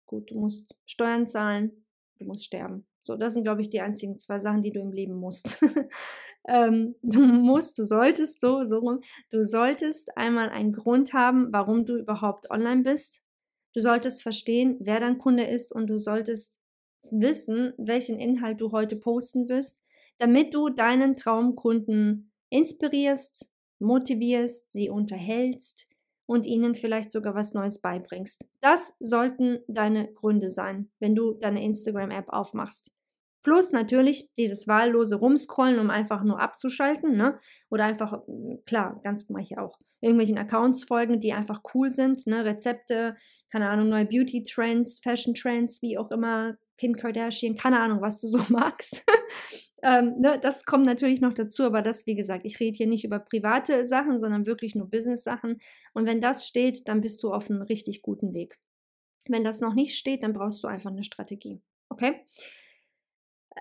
gut, du musst Steuern zahlen, du musst sterben. So, das sind, glaube ich, die einzigen zwei Sachen, die du im Leben musst. ähm, du musst, du solltest so, so rum, du solltest einmal einen Grund haben, warum du überhaupt online bist. Du solltest verstehen, wer dein Kunde ist und du solltest wissen, welchen Inhalt du heute posten wirst, damit du deinen Traumkunden inspirierst, motivierst, sie unterhältst und ihnen vielleicht sogar was Neues beibringst. Das sollten deine Gründe sein, wenn du deine Instagram-App aufmachst. Plus natürlich dieses wahllose Rumscrollen, um einfach nur abzuschalten, ne? Oder einfach, klar, ganz mache auch, irgendwelchen Accounts folgen, die einfach cool sind, ne? Rezepte, keine Ahnung, neue Beauty-Trends, Fashion-Trends, wie auch immer, Kim Kardashian, keine Ahnung, was du so magst. Ähm, ne, das kommt natürlich noch dazu, aber das, wie gesagt, ich rede hier nicht über private Sachen, sondern wirklich nur Business-Sachen. Und wenn das steht, dann bist du auf einem richtig guten Weg. Wenn das noch nicht steht, dann brauchst du einfach eine Strategie. Okay?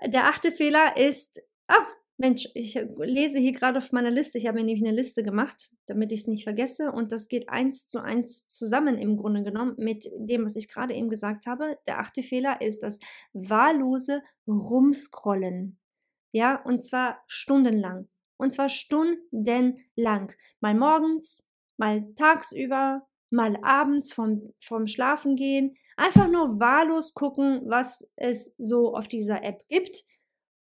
Der achte Fehler ist, ah, Mensch, ich lese hier gerade auf meiner Liste, ich habe mir nämlich eine Liste gemacht, damit ich es nicht vergesse und das geht eins zu eins zusammen im Grunde genommen mit dem, was ich gerade eben gesagt habe. Der achte Fehler ist das wahllose Rumscrollen. Ja, und zwar stundenlang. Und zwar stundenlang. Mal morgens, mal tagsüber, mal abends vom, vom Schlafen gehen. Einfach nur wahllos gucken, was es so auf dieser App gibt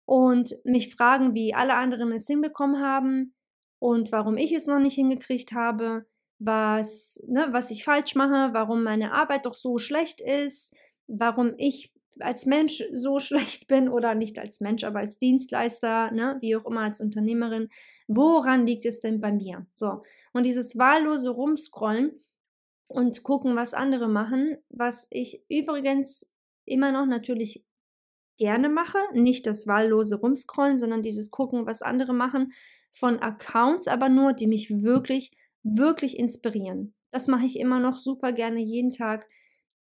und mich fragen, wie alle anderen es hinbekommen haben und warum ich es noch nicht hingekriegt habe, was, ne, was ich falsch mache, warum meine Arbeit doch so schlecht ist, warum ich als Mensch so schlecht bin oder nicht als Mensch, aber als Dienstleister, ne, wie auch immer als Unternehmerin. Woran liegt es denn bei mir? So. Und dieses wahllose Rumscrollen und gucken, was andere machen, was ich übrigens immer noch natürlich gerne mache. Nicht das wahllose Rumscrollen, sondern dieses Gucken, was andere machen, von Accounts, aber nur, die mich wirklich, wirklich inspirieren. Das mache ich immer noch super gerne jeden Tag.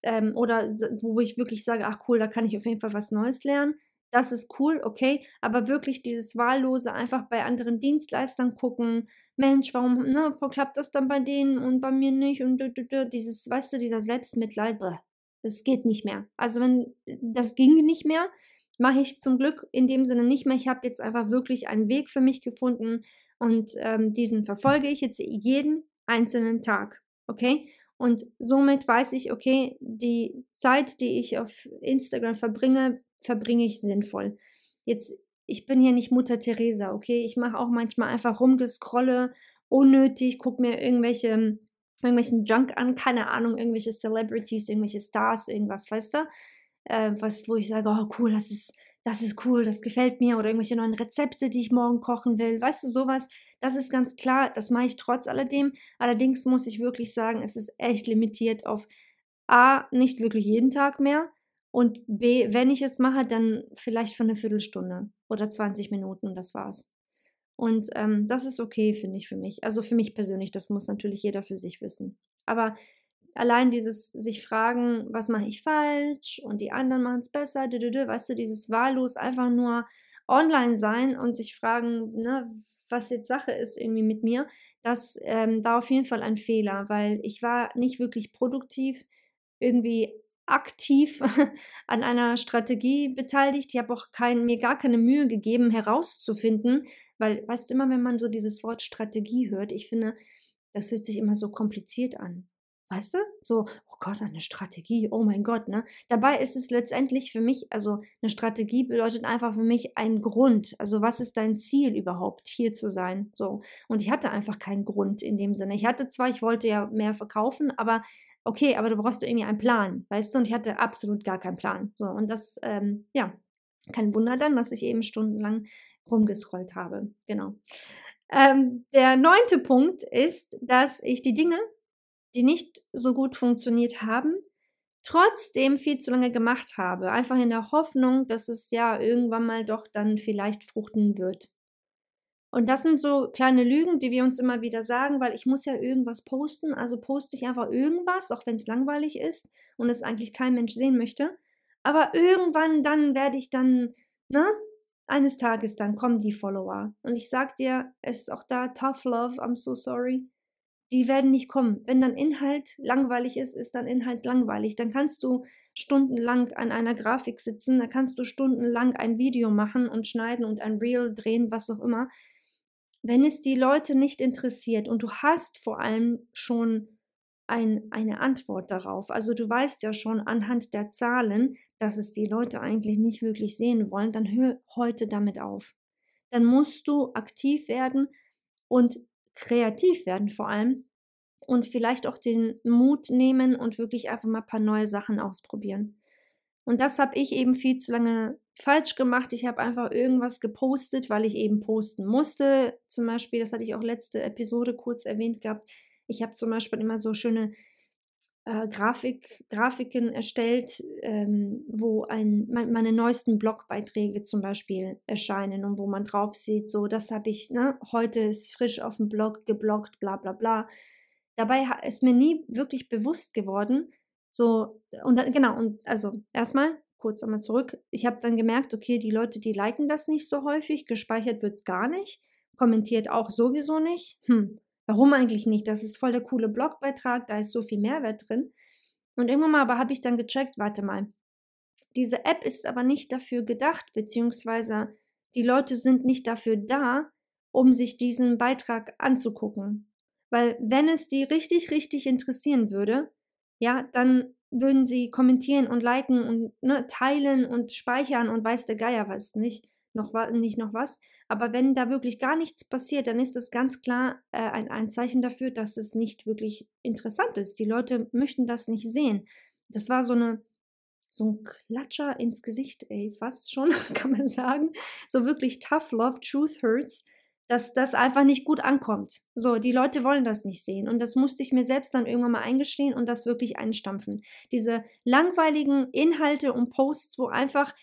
Ähm, oder wo ich wirklich sage, ach cool, da kann ich auf jeden Fall was Neues lernen. Das ist cool, okay, aber wirklich dieses Wahllose einfach bei anderen Dienstleistern gucken, Mensch, warum ne, klappt das dann bei denen und bei mir nicht und dieses, weißt du, dieser Selbstmitleid, das geht nicht mehr. Also wenn das ging nicht mehr, mache ich zum Glück in dem Sinne nicht mehr. Ich habe jetzt einfach wirklich einen Weg für mich gefunden und ähm, diesen verfolge ich jetzt jeden einzelnen Tag. Okay? Und somit weiß ich, okay, die Zeit, die ich auf Instagram verbringe, verbringe ich sinnvoll. Jetzt, ich bin hier nicht Mutter Teresa, okay? Ich mache auch manchmal einfach rumgescrolle unnötig, gucke mir irgendwelche, irgendwelchen Junk an, keine Ahnung, irgendwelche Celebrities, irgendwelche Stars, irgendwas, weißt du? Äh, was, wo ich sage, oh cool, das ist, das ist cool, das gefällt mir, oder irgendwelche neuen Rezepte, die ich morgen kochen will, weißt du, sowas, das ist ganz klar, das mache ich trotz alledem. Allerdings muss ich wirklich sagen, es ist echt limitiert auf A, nicht wirklich jeden Tag mehr und B, wenn ich es mache, dann vielleicht für eine Viertelstunde oder 20 Minuten, das war's. Und ähm, das ist okay, finde ich, für mich. Also für mich persönlich, das muss natürlich jeder für sich wissen. Aber allein dieses sich fragen, was mache ich falsch und die anderen machen es besser, weißt du, dieses wahllos einfach nur online sein und sich fragen, ne, was jetzt Sache ist irgendwie mit mir, das ähm, war auf jeden Fall ein Fehler, weil ich war nicht wirklich produktiv, irgendwie aktiv an einer Strategie beteiligt. Ich habe auch kein, mir gar keine Mühe gegeben, herauszufinden, weil, weißt du, immer wenn man so dieses Wort Strategie hört, ich finde, das hört sich immer so kompliziert an. Weißt du? So, oh Gott, eine Strategie, oh mein Gott, ne? Dabei ist es letztendlich für mich, also eine Strategie bedeutet einfach für mich ein Grund. Also, was ist dein Ziel überhaupt, hier zu sein? So. Und ich hatte einfach keinen Grund in dem Sinne. Ich hatte zwar, ich wollte ja mehr verkaufen, aber okay, aber du brauchst irgendwie einen Plan, weißt du? Und ich hatte absolut gar keinen Plan. So, und das, ähm, ja, kein Wunder dann, dass ich eben stundenlang rumgescrollt habe. Genau. Ähm, der neunte Punkt ist, dass ich die Dinge, die nicht so gut funktioniert haben, trotzdem viel zu lange gemacht habe. Einfach in der Hoffnung, dass es ja irgendwann mal doch dann vielleicht fruchten wird. Und das sind so kleine Lügen, die wir uns immer wieder sagen, weil ich muss ja irgendwas posten, also poste ich einfach irgendwas, auch wenn es langweilig ist und es eigentlich kein Mensch sehen möchte. Aber irgendwann dann werde ich dann, ne, eines Tages dann kommen die Follower. Und ich sag dir, es ist auch da tough love, I'm so sorry. Die werden nicht kommen. Wenn dann Inhalt langweilig ist, ist dann Inhalt langweilig. Dann kannst du stundenlang an einer Grafik sitzen, dann kannst du stundenlang ein Video machen und schneiden und ein Reel drehen, was auch immer. Wenn es die Leute nicht interessiert und du hast vor allem schon ein, eine Antwort darauf. Also du weißt ja schon anhand der Zahlen, dass es die Leute eigentlich nicht wirklich sehen wollen, dann hör heute damit auf. Dann musst du aktiv werden und kreativ werden vor allem und vielleicht auch den Mut nehmen und wirklich einfach mal ein paar neue Sachen ausprobieren. Und das habe ich eben viel zu lange falsch gemacht. Ich habe einfach irgendwas gepostet, weil ich eben posten musste. Zum Beispiel, das hatte ich auch letzte Episode kurz erwähnt gehabt, ich habe zum Beispiel immer so schöne äh, Grafik, Grafiken erstellt, ähm, wo ein, meine neuesten Blogbeiträge zum Beispiel erscheinen und wo man drauf sieht, so das habe ich, ne, heute ist frisch auf dem Blog gebloggt, bla bla bla. Dabei ist mir nie wirklich bewusst geworden, so, und dann, genau, und also erstmal kurz einmal zurück. Ich habe dann gemerkt, okay, die Leute, die liken das nicht so häufig, gespeichert wird es gar nicht, kommentiert auch sowieso nicht. Hm, Warum eigentlich nicht? Das ist voll der coole Blogbeitrag, da ist so viel Mehrwert drin. Und irgendwann mal aber habe ich dann gecheckt, warte mal, diese App ist aber nicht dafür gedacht, beziehungsweise die Leute sind nicht dafür da, um sich diesen Beitrag anzugucken. Weil wenn es die richtig, richtig interessieren würde, ja, dann würden sie kommentieren und liken und ne, teilen und speichern und weiß der Geier was nicht noch, nicht noch was. Aber wenn da wirklich gar nichts passiert, dann ist das ganz klar äh, ein, ein Zeichen dafür, dass es nicht wirklich interessant ist. Die Leute möchten das nicht sehen. Das war so eine so ein Klatscher ins Gesicht, ey, fast schon, kann man sagen. So wirklich tough love, truth hurts, dass das einfach nicht gut ankommt. So, die Leute wollen das nicht sehen. Und das musste ich mir selbst dann irgendwann mal eingestehen und das wirklich einstampfen. Diese langweiligen Inhalte und Posts, wo einfach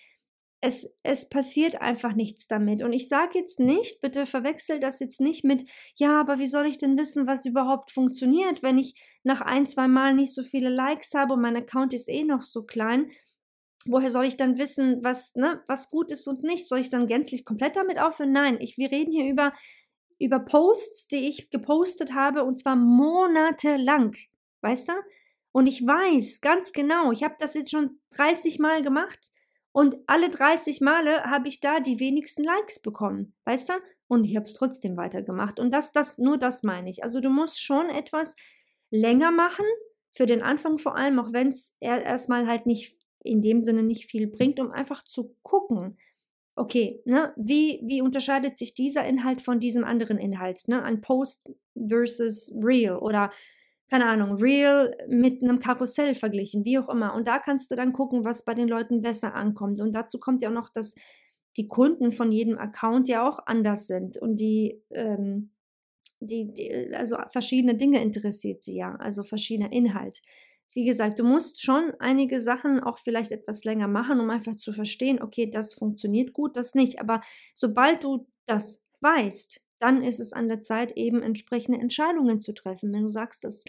es, es passiert einfach nichts damit. Und ich sage jetzt nicht, bitte verwechsel das jetzt nicht mit, ja, aber wie soll ich denn wissen, was überhaupt funktioniert, wenn ich nach ein, zwei Mal nicht so viele Likes habe und mein Account ist eh noch so klein. Woher soll ich dann wissen, was, ne, was gut ist und nicht? Soll ich dann gänzlich komplett damit aufhören? Nein, ich, wir reden hier über, über Posts, die ich gepostet habe und zwar monatelang. Weißt du? Und ich weiß ganz genau, ich habe das jetzt schon 30 Mal gemacht und alle 30 Male habe ich da die wenigsten Likes bekommen, weißt du? Und ich habe es trotzdem weitergemacht. Und das, das, nur das meine ich. Also du musst schon etwas länger machen, für den Anfang vor allem, auch wenn es erstmal halt nicht in dem Sinne nicht viel bringt, um einfach zu gucken, okay, ne, wie, wie unterscheidet sich dieser Inhalt von diesem anderen Inhalt? Ne? Ein Post versus Real oder keine Ahnung, Real mit einem Karussell verglichen, wie auch immer. Und da kannst du dann gucken, was bei den Leuten besser ankommt. Und dazu kommt ja auch noch, dass die Kunden von jedem Account ja auch anders sind und die, ähm, die, die, also verschiedene Dinge interessiert sie ja, also verschiedener Inhalt. Wie gesagt, du musst schon einige Sachen auch vielleicht etwas länger machen, um einfach zu verstehen, okay, das funktioniert gut, das nicht. Aber sobald du das weißt, dann ist es an der Zeit, eben entsprechende Entscheidungen zu treffen. Wenn du sagst, das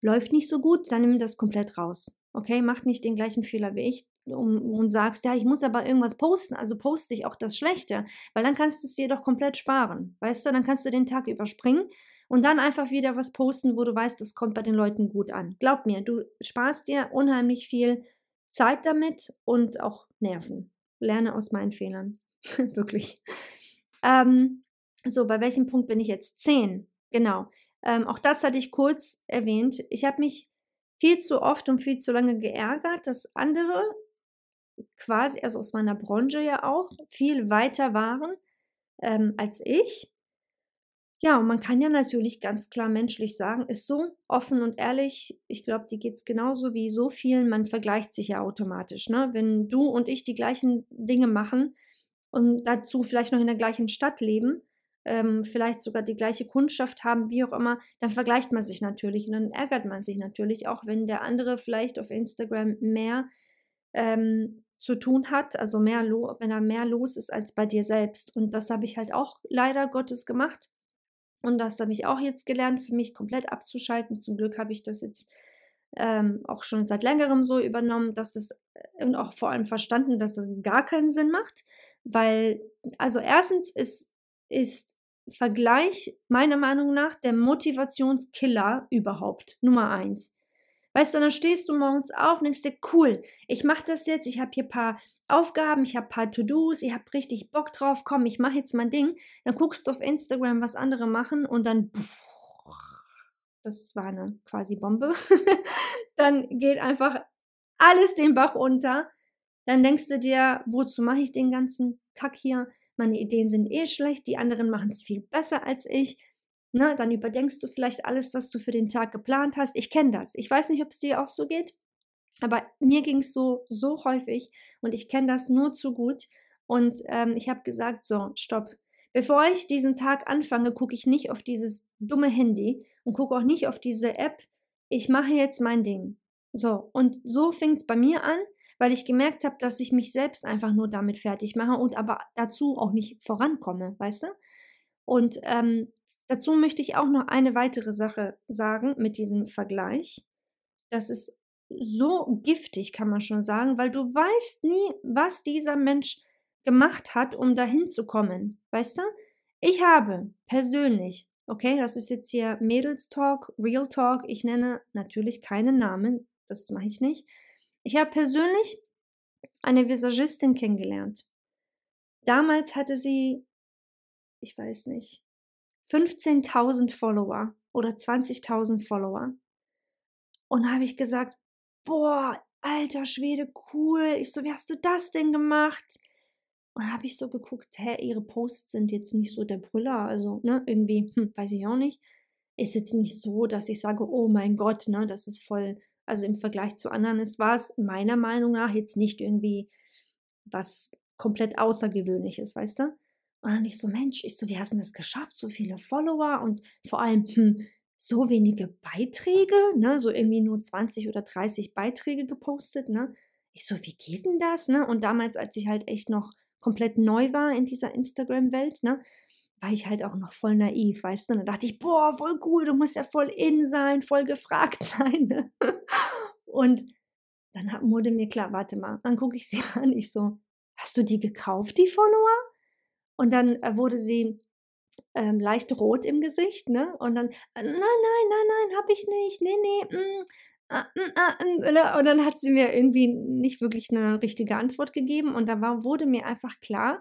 läuft nicht so gut, dann nimm das komplett raus. Okay, mach nicht den gleichen Fehler wie ich um, und sagst, ja, ich muss aber irgendwas posten, also poste ich auch das Schlechte, weil dann kannst du es dir doch komplett sparen. Weißt du, dann kannst du den Tag überspringen und dann einfach wieder was posten, wo du weißt, das kommt bei den Leuten gut an. Glaub mir, du sparst dir unheimlich viel Zeit damit und auch Nerven. Lerne aus meinen Fehlern. Wirklich. Ähm, so, bei welchem Punkt bin ich jetzt? Zehn. Genau. Ähm, auch das hatte ich kurz erwähnt. Ich habe mich viel zu oft und viel zu lange geärgert, dass andere quasi, also aus meiner Branche ja auch, viel weiter waren ähm, als ich. Ja, und man kann ja natürlich ganz klar menschlich sagen, ist so offen und ehrlich, ich glaube, die geht es genauso wie so vielen, man vergleicht sich ja automatisch. Ne? Wenn du und ich die gleichen Dinge machen und dazu vielleicht noch in der gleichen Stadt leben, ähm, vielleicht sogar die gleiche Kundschaft haben, wie auch immer, dann vergleicht man sich natürlich und dann ärgert man sich natürlich auch, wenn der andere vielleicht auf Instagram mehr ähm, zu tun hat, also mehr wenn er mehr los ist als bei dir selbst. Und das habe ich halt auch leider Gottes gemacht. Und das habe ich auch jetzt gelernt, für mich komplett abzuschalten. Zum Glück habe ich das jetzt ähm, auch schon seit längerem so übernommen, dass das äh, und auch vor allem verstanden, dass das gar keinen Sinn macht, weil also erstens ist ist Vergleich meiner Meinung nach der Motivationskiller überhaupt Nummer eins. Weißt du, dann stehst du morgens auf und denkst dir, cool, ich mache das jetzt, ich habe hier ein paar Aufgaben, ich habe ein paar To-Dos, ich habe richtig Bock drauf, komm, ich mache jetzt mein Ding. Dann guckst du auf Instagram, was andere machen und dann, das war eine quasi Bombe, dann geht einfach alles den Bach unter. Dann denkst du dir, wozu mache ich den ganzen Kack hier? Meine Ideen sind eh schlecht, die anderen machen es viel besser als ich. Na, dann überdenkst du vielleicht alles, was du für den Tag geplant hast. Ich kenne das. Ich weiß nicht, ob es dir auch so geht, aber mir ging es so, so häufig und ich kenne das nur zu gut. Und ähm, ich habe gesagt, so, stopp. Bevor ich diesen Tag anfange, gucke ich nicht auf dieses dumme Handy und gucke auch nicht auf diese App. Ich mache jetzt mein Ding. So, und so fing es bei mir an, weil ich gemerkt habe, dass ich mich selbst einfach nur damit fertig mache und aber dazu auch nicht vorankomme, weißt du? Und ähm, Dazu möchte ich auch noch eine weitere Sache sagen mit diesem Vergleich. Das ist so giftig, kann man schon sagen, weil du weißt nie, was dieser Mensch gemacht hat, um dahin zu kommen. Weißt du? Ich habe persönlich, okay, das ist jetzt hier Mädels Talk, Real Talk, ich nenne natürlich keinen Namen, das mache ich nicht. Ich habe persönlich eine Visagistin kennengelernt. Damals hatte sie, ich weiß nicht, 15.000 Follower oder 20.000 Follower. Und habe ich gesagt, boah, alter Schwede, cool. Ich so, wie hast du das denn gemacht? Und habe ich so geguckt, hä, ihre Posts sind jetzt nicht so der Brüller, also, ne, irgendwie, hm, weiß ich auch nicht. Ist jetzt nicht so, dass ich sage, oh mein Gott, ne, das ist voll, also im Vergleich zu anderen, es war es meiner Meinung nach jetzt nicht irgendwie was komplett Außergewöhnliches, weißt du? Und dann ich so, Mensch, ich so, wie hast du das geschafft? So viele Follower und vor allem hm, so wenige Beiträge, ne? So irgendwie nur 20 oder 30 Beiträge gepostet, ne? Ich so, wie geht denn das, ne? Und damals, als ich halt echt noch komplett neu war in dieser Instagram-Welt, ne? War ich halt auch noch voll naiv, weißt du? Und dann dachte ich, boah, voll cool, du musst ja voll in sein, voll gefragt sein, ne? Und dann wurde mir klar, warte mal, dann gucke ich sie an, ich so, hast du die gekauft, die Follower? Und dann äh, wurde sie ähm, leicht rot im Gesicht, ne? Und dann, äh, nein, nein, nein, nein, hab ich nicht, nee, nee, mm, ah, mm, ah, mm, ne? und dann hat sie mir irgendwie nicht wirklich eine richtige Antwort gegeben und da war, wurde mir einfach klar,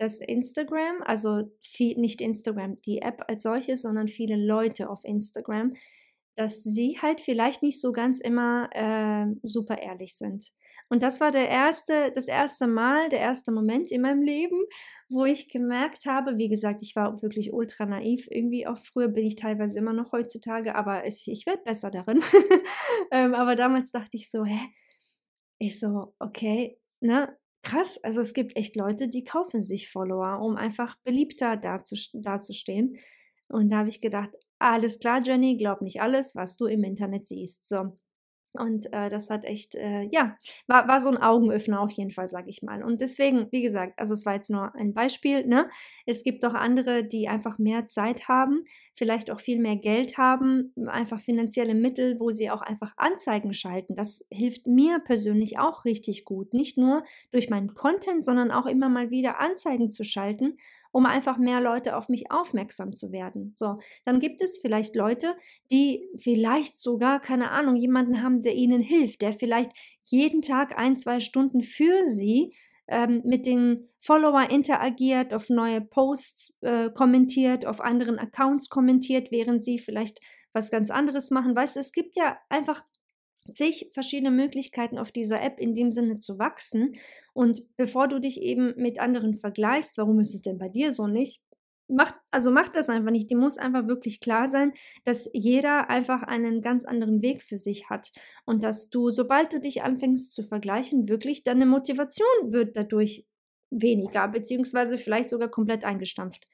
dass Instagram, also viel, nicht Instagram, die App als solches, sondern viele Leute auf Instagram, dass sie halt vielleicht nicht so ganz immer äh, super ehrlich sind. Und das war der erste, das erste Mal, der erste Moment in meinem Leben, wo ich gemerkt habe, wie gesagt, ich war wirklich ultra naiv. Irgendwie auch früher bin ich teilweise immer noch heutzutage, aber ich, ich werde besser darin. ähm, aber damals dachte ich so, hä? Ich so, okay, ne? Krass, also es gibt echt Leute, die kaufen sich Follower, um einfach beliebter dazustehen. Und da habe ich gedacht, alles klar, Jenny, glaub nicht alles, was du im Internet siehst. So. Und äh, das hat echt, äh, ja, war, war so ein Augenöffner auf jeden Fall, sage ich mal. Und deswegen, wie gesagt, also es war jetzt nur ein Beispiel, ne? Es gibt auch andere, die einfach mehr Zeit haben, vielleicht auch viel mehr Geld haben, einfach finanzielle Mittel, wo sie auch einfach Anzeigen schalten. Das hilft mir persönlich auch richtig gut. Nicht nur durch meinen Content, sondern auch immer mal wieder Anzeigen zu schalten um einfach mehr Leute auf mich aufmerksam zu werden. So, dann gibt es vielleicht Leute, die vielleicht sogar, keine Ahnung, jemanden haben, der ihnen hilft, der vielleicht jeden Tag ein, zwei Stunden für sie ähm, mit den Follower interagiert, auf neue Posts äh, kommentiert, auf anderen Accounts kommentiert, während sie vielleicht was ganz anderes machen. Weißt du, es gibt ja einfach zig verschiedene Möglichkeiten auf dieser App in dem Sinne zu wachsen. Und bevor du dich eben mit anderen vergleichst, warum ist es denn bei dir so nicht? Mach, also mach das einfach nicht. Die muss einfach wirklich klar sein, dass jeder einfach einen ganz anderen Weg für sich hat. Und dass du, sobald du dich anfängst zu vergleichen, wirklich deine Motivation wird dadurch weniger, beziehungsweise vielleicht sogar komplett eingestampft.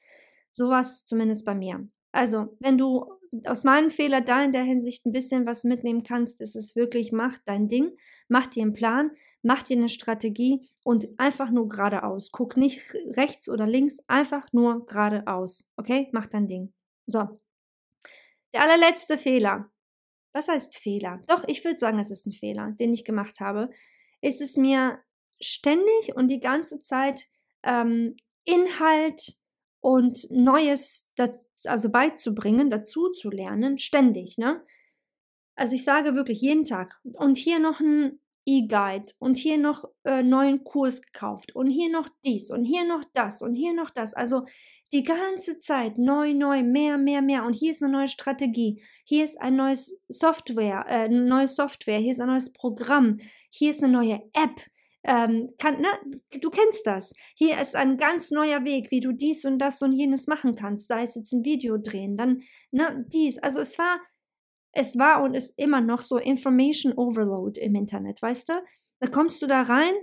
Sowas zumindest bei mir. Also, wenn du aus meinen Fehlern da in der Hinsicht ein bisschen was mitnehmen kannst, ist es wirklich, mach dein Ding, mach dir einen Plan, mach dir eine Strategie und einfach nur geradeaus. Guck nicht rechts oder links, einfach nur geradeaus. Okay? Mach dein Ding. So. Der allerletzte Fehler. Was heißt Fehler? Doch, ich würde sagen, es ist ein Fehler, den ich gemacht habe. Ist es mir ständig und die ganze Zeit ähm, Inhalt und Neues also beizubringen, dazu zu lernen, ständig, ne? Also ich sage wirklich jeden Tag und hier noch ein E-Guide und hier noch äh, neuen Kurs gekauft und hier noch dies und hier noch das und hier noch das. Also die ganze Zeit neu, neu, mehr, mehr, mehr. Und hier ist eine neue Strategie. Hier ist ein neues Software, äh, neue Software. Hier ist ein neues Programm. Hier ist eine neue App ähm, kann, ne, du kennst das. Hier ist ein ganz neuer Weg, wie du dies und das und jenes machen kannst. Sei es jetzt ein Video drehen, dann ne, dies. Also es war, es war und ist immer noch so Information Overload im Internet, weißt du? Da kommst du da rein,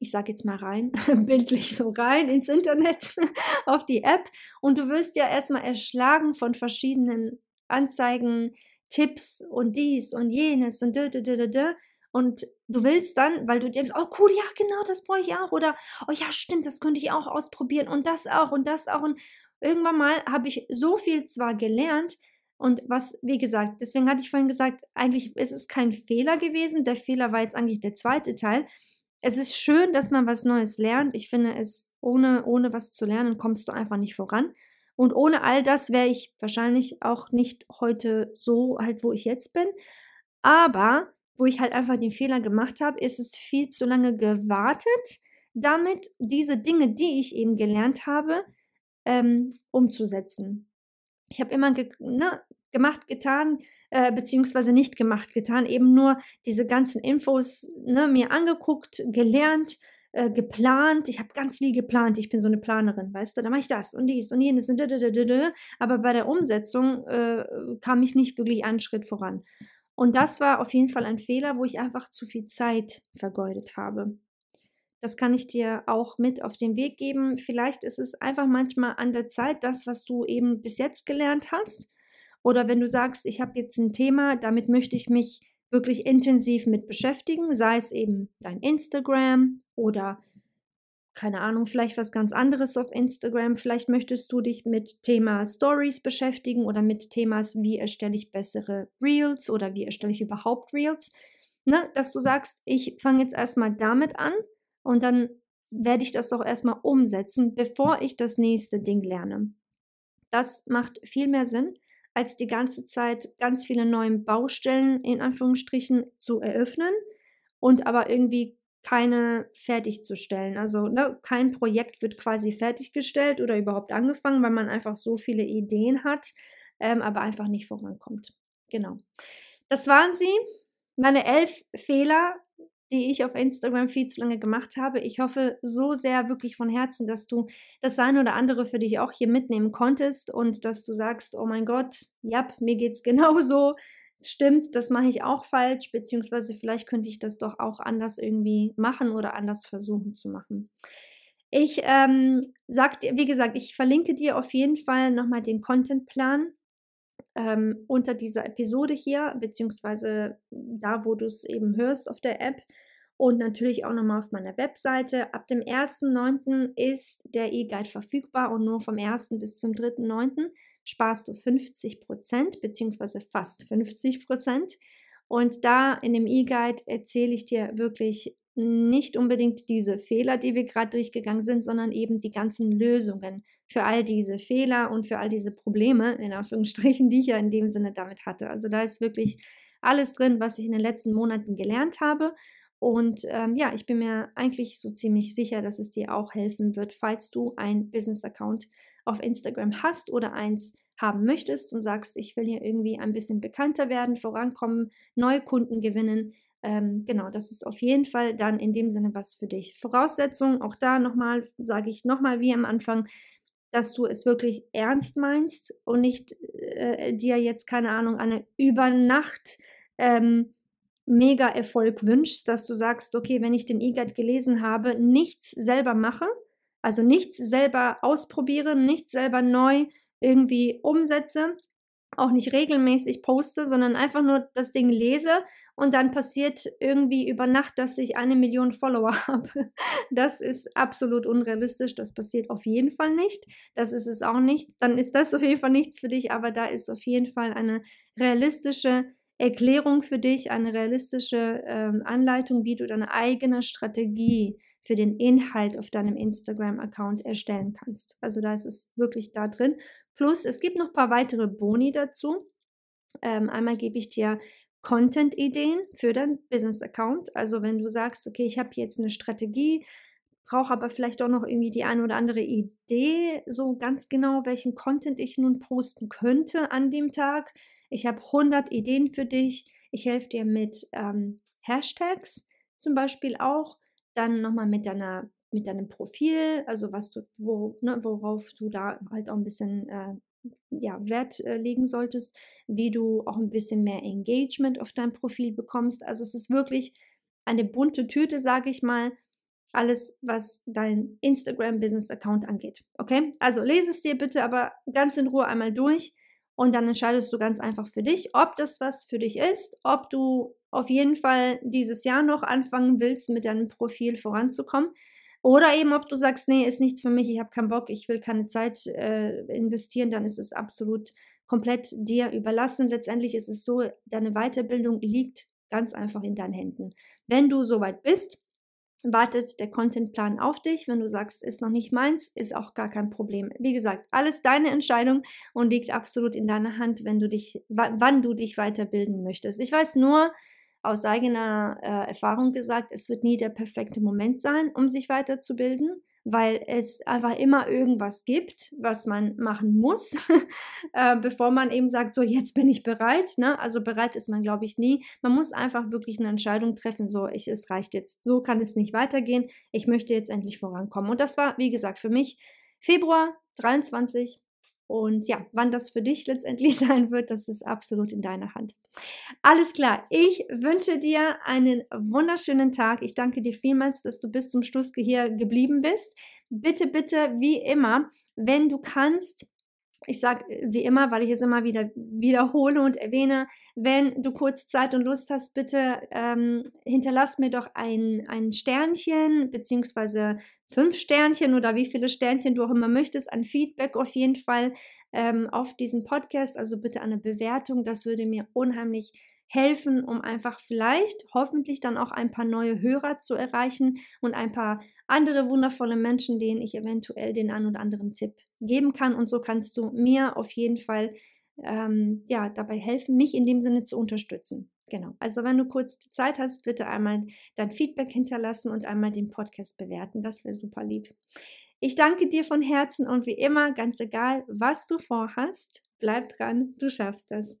ich sage jetzt mal rein, bildlich so rein ins Internet, auf die App und du wirst ja erstmal erschlagen von verschiedenen Anzeigen, Tipps und dies und jenes und dö, dö, dö, dö, dö. Und du willst dann, weil du denkst, oh cool, ja genau, das brauche ich auch. Oder, oh ja, stimmt, das könnte ich auch ausprobieren und das auch und das auch. Und irgendwann mal habe ich so viel zwar gelernt, und was, wie gesagt, deswegen hatte ich vorhin gesagt, eigentlich ist es kein Fehler gewesen. Der Fehler war jetzt eigentlich der zweite Teil. Es ist schön, dass man was Neues lernt. Ich finde es, ohne, ohne was zu lernen, kommst du einfach nicht voran. Und ohne all das wäre ich wahrscheinlich auch nicht heute so halt, wo ich jetzt bin. Aber wo ich halt einfach den Fehler gemacht habe, ist es viel zu lange gewartet, damit diese Dinge, die ich eben gelernt habe, ähm, umzusetzen. Ich habe immer ge ne, gemacht, getan, äh, beziehungsweise nicht gemacht, getan, eben nur diese ganzen Infos ne, mir angeguckt, gelernt, äh, geplant. Ich habe ganz viel geplant. Ich bin so eine Planerin, weißt du? Da mache ich das und dies und jenes und da, aber bei der Umsetzung äh, kam ich nicht wirklich einen Schritt voran. Und das war auf jeden Fall ein Fehler, wo ich einfach zu viel Zeit vergeudet habe. Das kann ich dir auch mit auf den Weg geben. Vielleicht ist es einfach manchmal an der Zeit, das, was du eben bis jetzt gelernt hast. Oder wenn du sagst, ich habe jetzt ein Thema, damit möchte ich mich wirklich intensiv mit beschäftigen, sei es eben dein Instagram oder keine Ahnung, vielleicht was ganz anderes auf Instagram. Vielleicht möchtest du dich mit Thema Stories beschäftigen oder mit Themas, wie erstelle ich bessere Reels oder wie erstelle ich überhaupt Reels. Ne? Dass du sagst, ich fange jetzt erstmal damit an und dann werde ich das auch erstmal umsetzen, bevor ich das nächste Ding lerne. Das macht viel mehr Sinn, als die ganze Zeit ganz viele neue Baustellen in Anführungsstrichen zu eröffnen und aber irgendwie keine fertigzustellen. Also ne, kein Projekt wird quasi fertiggestellt oder überhaupt angefangen, weil man einfach so viele Ideen hat, ähm, aber einfach nicht vorankommt. Genau. Das waren sie. Meine elf Fehler, die ich auf Instagram viel zu lange gemacht habe. Ich hoffe so sehr wirklich von Herzen, dass du das eine oder andere für dich auch hier mitnehmen konntest und dass du sagst, oh mein Gott, ja, mir geht es genauso. Stimmt, das mache ich auch falsch, beziehungsweise vielleicht könnte ich das doch auch anders irgendwie machen oder anders versuchen zu machen. Ich ähm, sag dir, wie gesagt, ich verlinke dir auf jeden Fall nochmal den Contentplan ähm, unter dieser Episode hier, beziehungsweise da, wo du es eben hörst auf der App und natürlich auch nochmal auf meiner Webseite. Ab dem 1.9. ist der E-Guide verfügbar und nur vom 1. bis zum 3.9. sparst du 50 Prozent, beziehungsweise fast 50 Prozent. Und da in dem E-Guide erzähle ich dir wirklich nicht unbedingt diese Fehler, die wir gerade durchgegangen sind, sondern eben die ganzen Lösungen für all diese Fehler und für all diese Probleme, in Anführungsstrichen, die ich ja in dem Sinne damit hatte. Also da ist wirklich alles drin, was ich in den letzten Monaten gelernt habe. Und ähm, ja, ich bin mir eigentlich so ziemlich sicher, dass es dir auch helfen wird, falls du ein Business-Account auf Instagram hast oder eins haben möchtest und sagst, ich will hier irgendwie ein bisschen bekannter werden, vorankommen, neue Kunden gewinnen, ähm, genau, das ist auf jeden Fall dann in dem Sinne was für dich. Voraussetzung, auch da nochmal, sage ich nochmal wie am Anfang, dass du es wirklich ernst meinst und nicht äh, dir jetzt, keine Ahnung, eine Übernacht ähm, Mega-Erfolg wünschst, dass du sagst, okay, wenn ich den E-Guide gelesen habe, nichts selber mache, also nichts selber ausprobiere, nichts selber neu irgendwie umsetze, auch nicht regelmäßig poste, sondern einfach nur das Ding lese und dann passiert irgendwie über Nacht, dass ich eine Million Follower habe. Das ist absolut unrealistisch. Das passiert auf jeden Fall nicht. Das ist es auch nicht. Dann ist das auf jeden Fall nichts für dich, aber da ist auf jeden Fall eine realistische Erklärung für dich, eine realistische ähm, Anleitung, wie du deine eigene Strategie für den Inhalt auf deinem Instagram-Account erstellen kannst. Also da ist es wirklich da drin. Plus, es gibt noch ein paar weitere Boni dazu. Ähm, einmal gebe ich dir Content-Ideen für deinen Business-Account. Also wenn du sagst, okay, ich habe jetzt eine Strategie, brauche aber vielleicht auch noch irgendwie die eine oder andere Idee, so ganz genau, welchen Content ich nun posten könnte an dem Tag. Ich habe 100 Ideen für dich. Ich helfe dir mit ähm, Hashtags zum Beispiel auch. Dann nochmal mit deiner mit deinem Profil, also was du, wo, ne, worauf du da halt auch ein bisschen äh, ja, Wert äh, legen solltest, wie du auch ein bisschen mehr Engagement auf dein Profil bekommst. Also es ist wirklich eine bunte Tüte, sage ich mal, alles, was dein Instagram-Business-Account angeht. Okay? Also lese es dir bitte aber ganz in Ruhe einmal durch und dann entscheidest du ganz einfach für dich, ob das was für dich ist, ob du auf jeden Fall dieses Jahr noch anfangen willst, mit deinem Profil voranzukommen. Oder eben, ob du sagst, nee, ist nichts für mich, ich habe keinen Bock, ich will keine Zeit äh, investieren, dann ist es absolut komplett dir überlassen. Letztendlich ist es so, deine Weiterbildung liegt ganz einfach in deinen Händen. Wenn du soweit bist, wartet der Contentplan auf dich. Wenn du sagst, ist noch nicht meins, ist auch gar kein Problem. Wie gesagt, alles deine Entscheidung und liegt absolut in deiner Hand, wenn du dich, wann du dich weiterbilden möchtest. Ich weiß nur, aus eigener äh, Erfahrung gesagt, es wird nie der perfekte Moment sein, um sich weiterzubilden, weil es einfach immer irgendwas gibt, was man machen muss, äh, bevor man eben sagt, so jetzt bin ich bereit. Ne? Also bereit ist man, glaube ich, nie. Man muss einfach wirklich eine Entscheidung treffen, so ich, es reicht jetzt, so kann es nicht weitergehen. Ich möchte jetzt endlich vorankommen. Und das war, wie gesagt, für mich Februar 23 und ja, wann das für dich letztendlich sein wird, das ist absolut in deiner Hand. Alles klar, ich wünsche dir einen wunderschönen Tag. Ich danke dir vielmals, dass du bis zum Schluss hier geblieben bist. Bitte, bitte, wie immer, wenn du kannst, ich sage äh, wie immer, weil ich es immer wieder wiederhole und erwähne, wenn du kurz Zeit und Lust hast, bitte ähm, hinterlass mir doch ein, ein Sternchen beziehungsweise fünf Sternchen oder wie viele Sternchen du auch immer möchtest, ein Feedback auf jeden Fall ähm, auf diesen Podcast. Also bitte eine Bewertung, das würde mir unheimlich helfen, um einfach vielleicht hoffentlich dann auch ein paar neue Hörer zu erreichen und ein paar andere wundervolle Menschen, denen ich eventuell den einen oder anderen Tipp geben kann. Und so kannst du mir auf jeden Fall ähm, ja, dabei helfen, mich in dem Sinne zu unterstützen. Genau. Also wenn du kurz Zeit hast, bitte einmal dein Feedback hinterlassen und einmal den Podcast bewerten. Das wäre super lieb. Ich danke dir von Herzen und wie immer, ganz egal, was du vorhast, bleib dran, du schaffst das.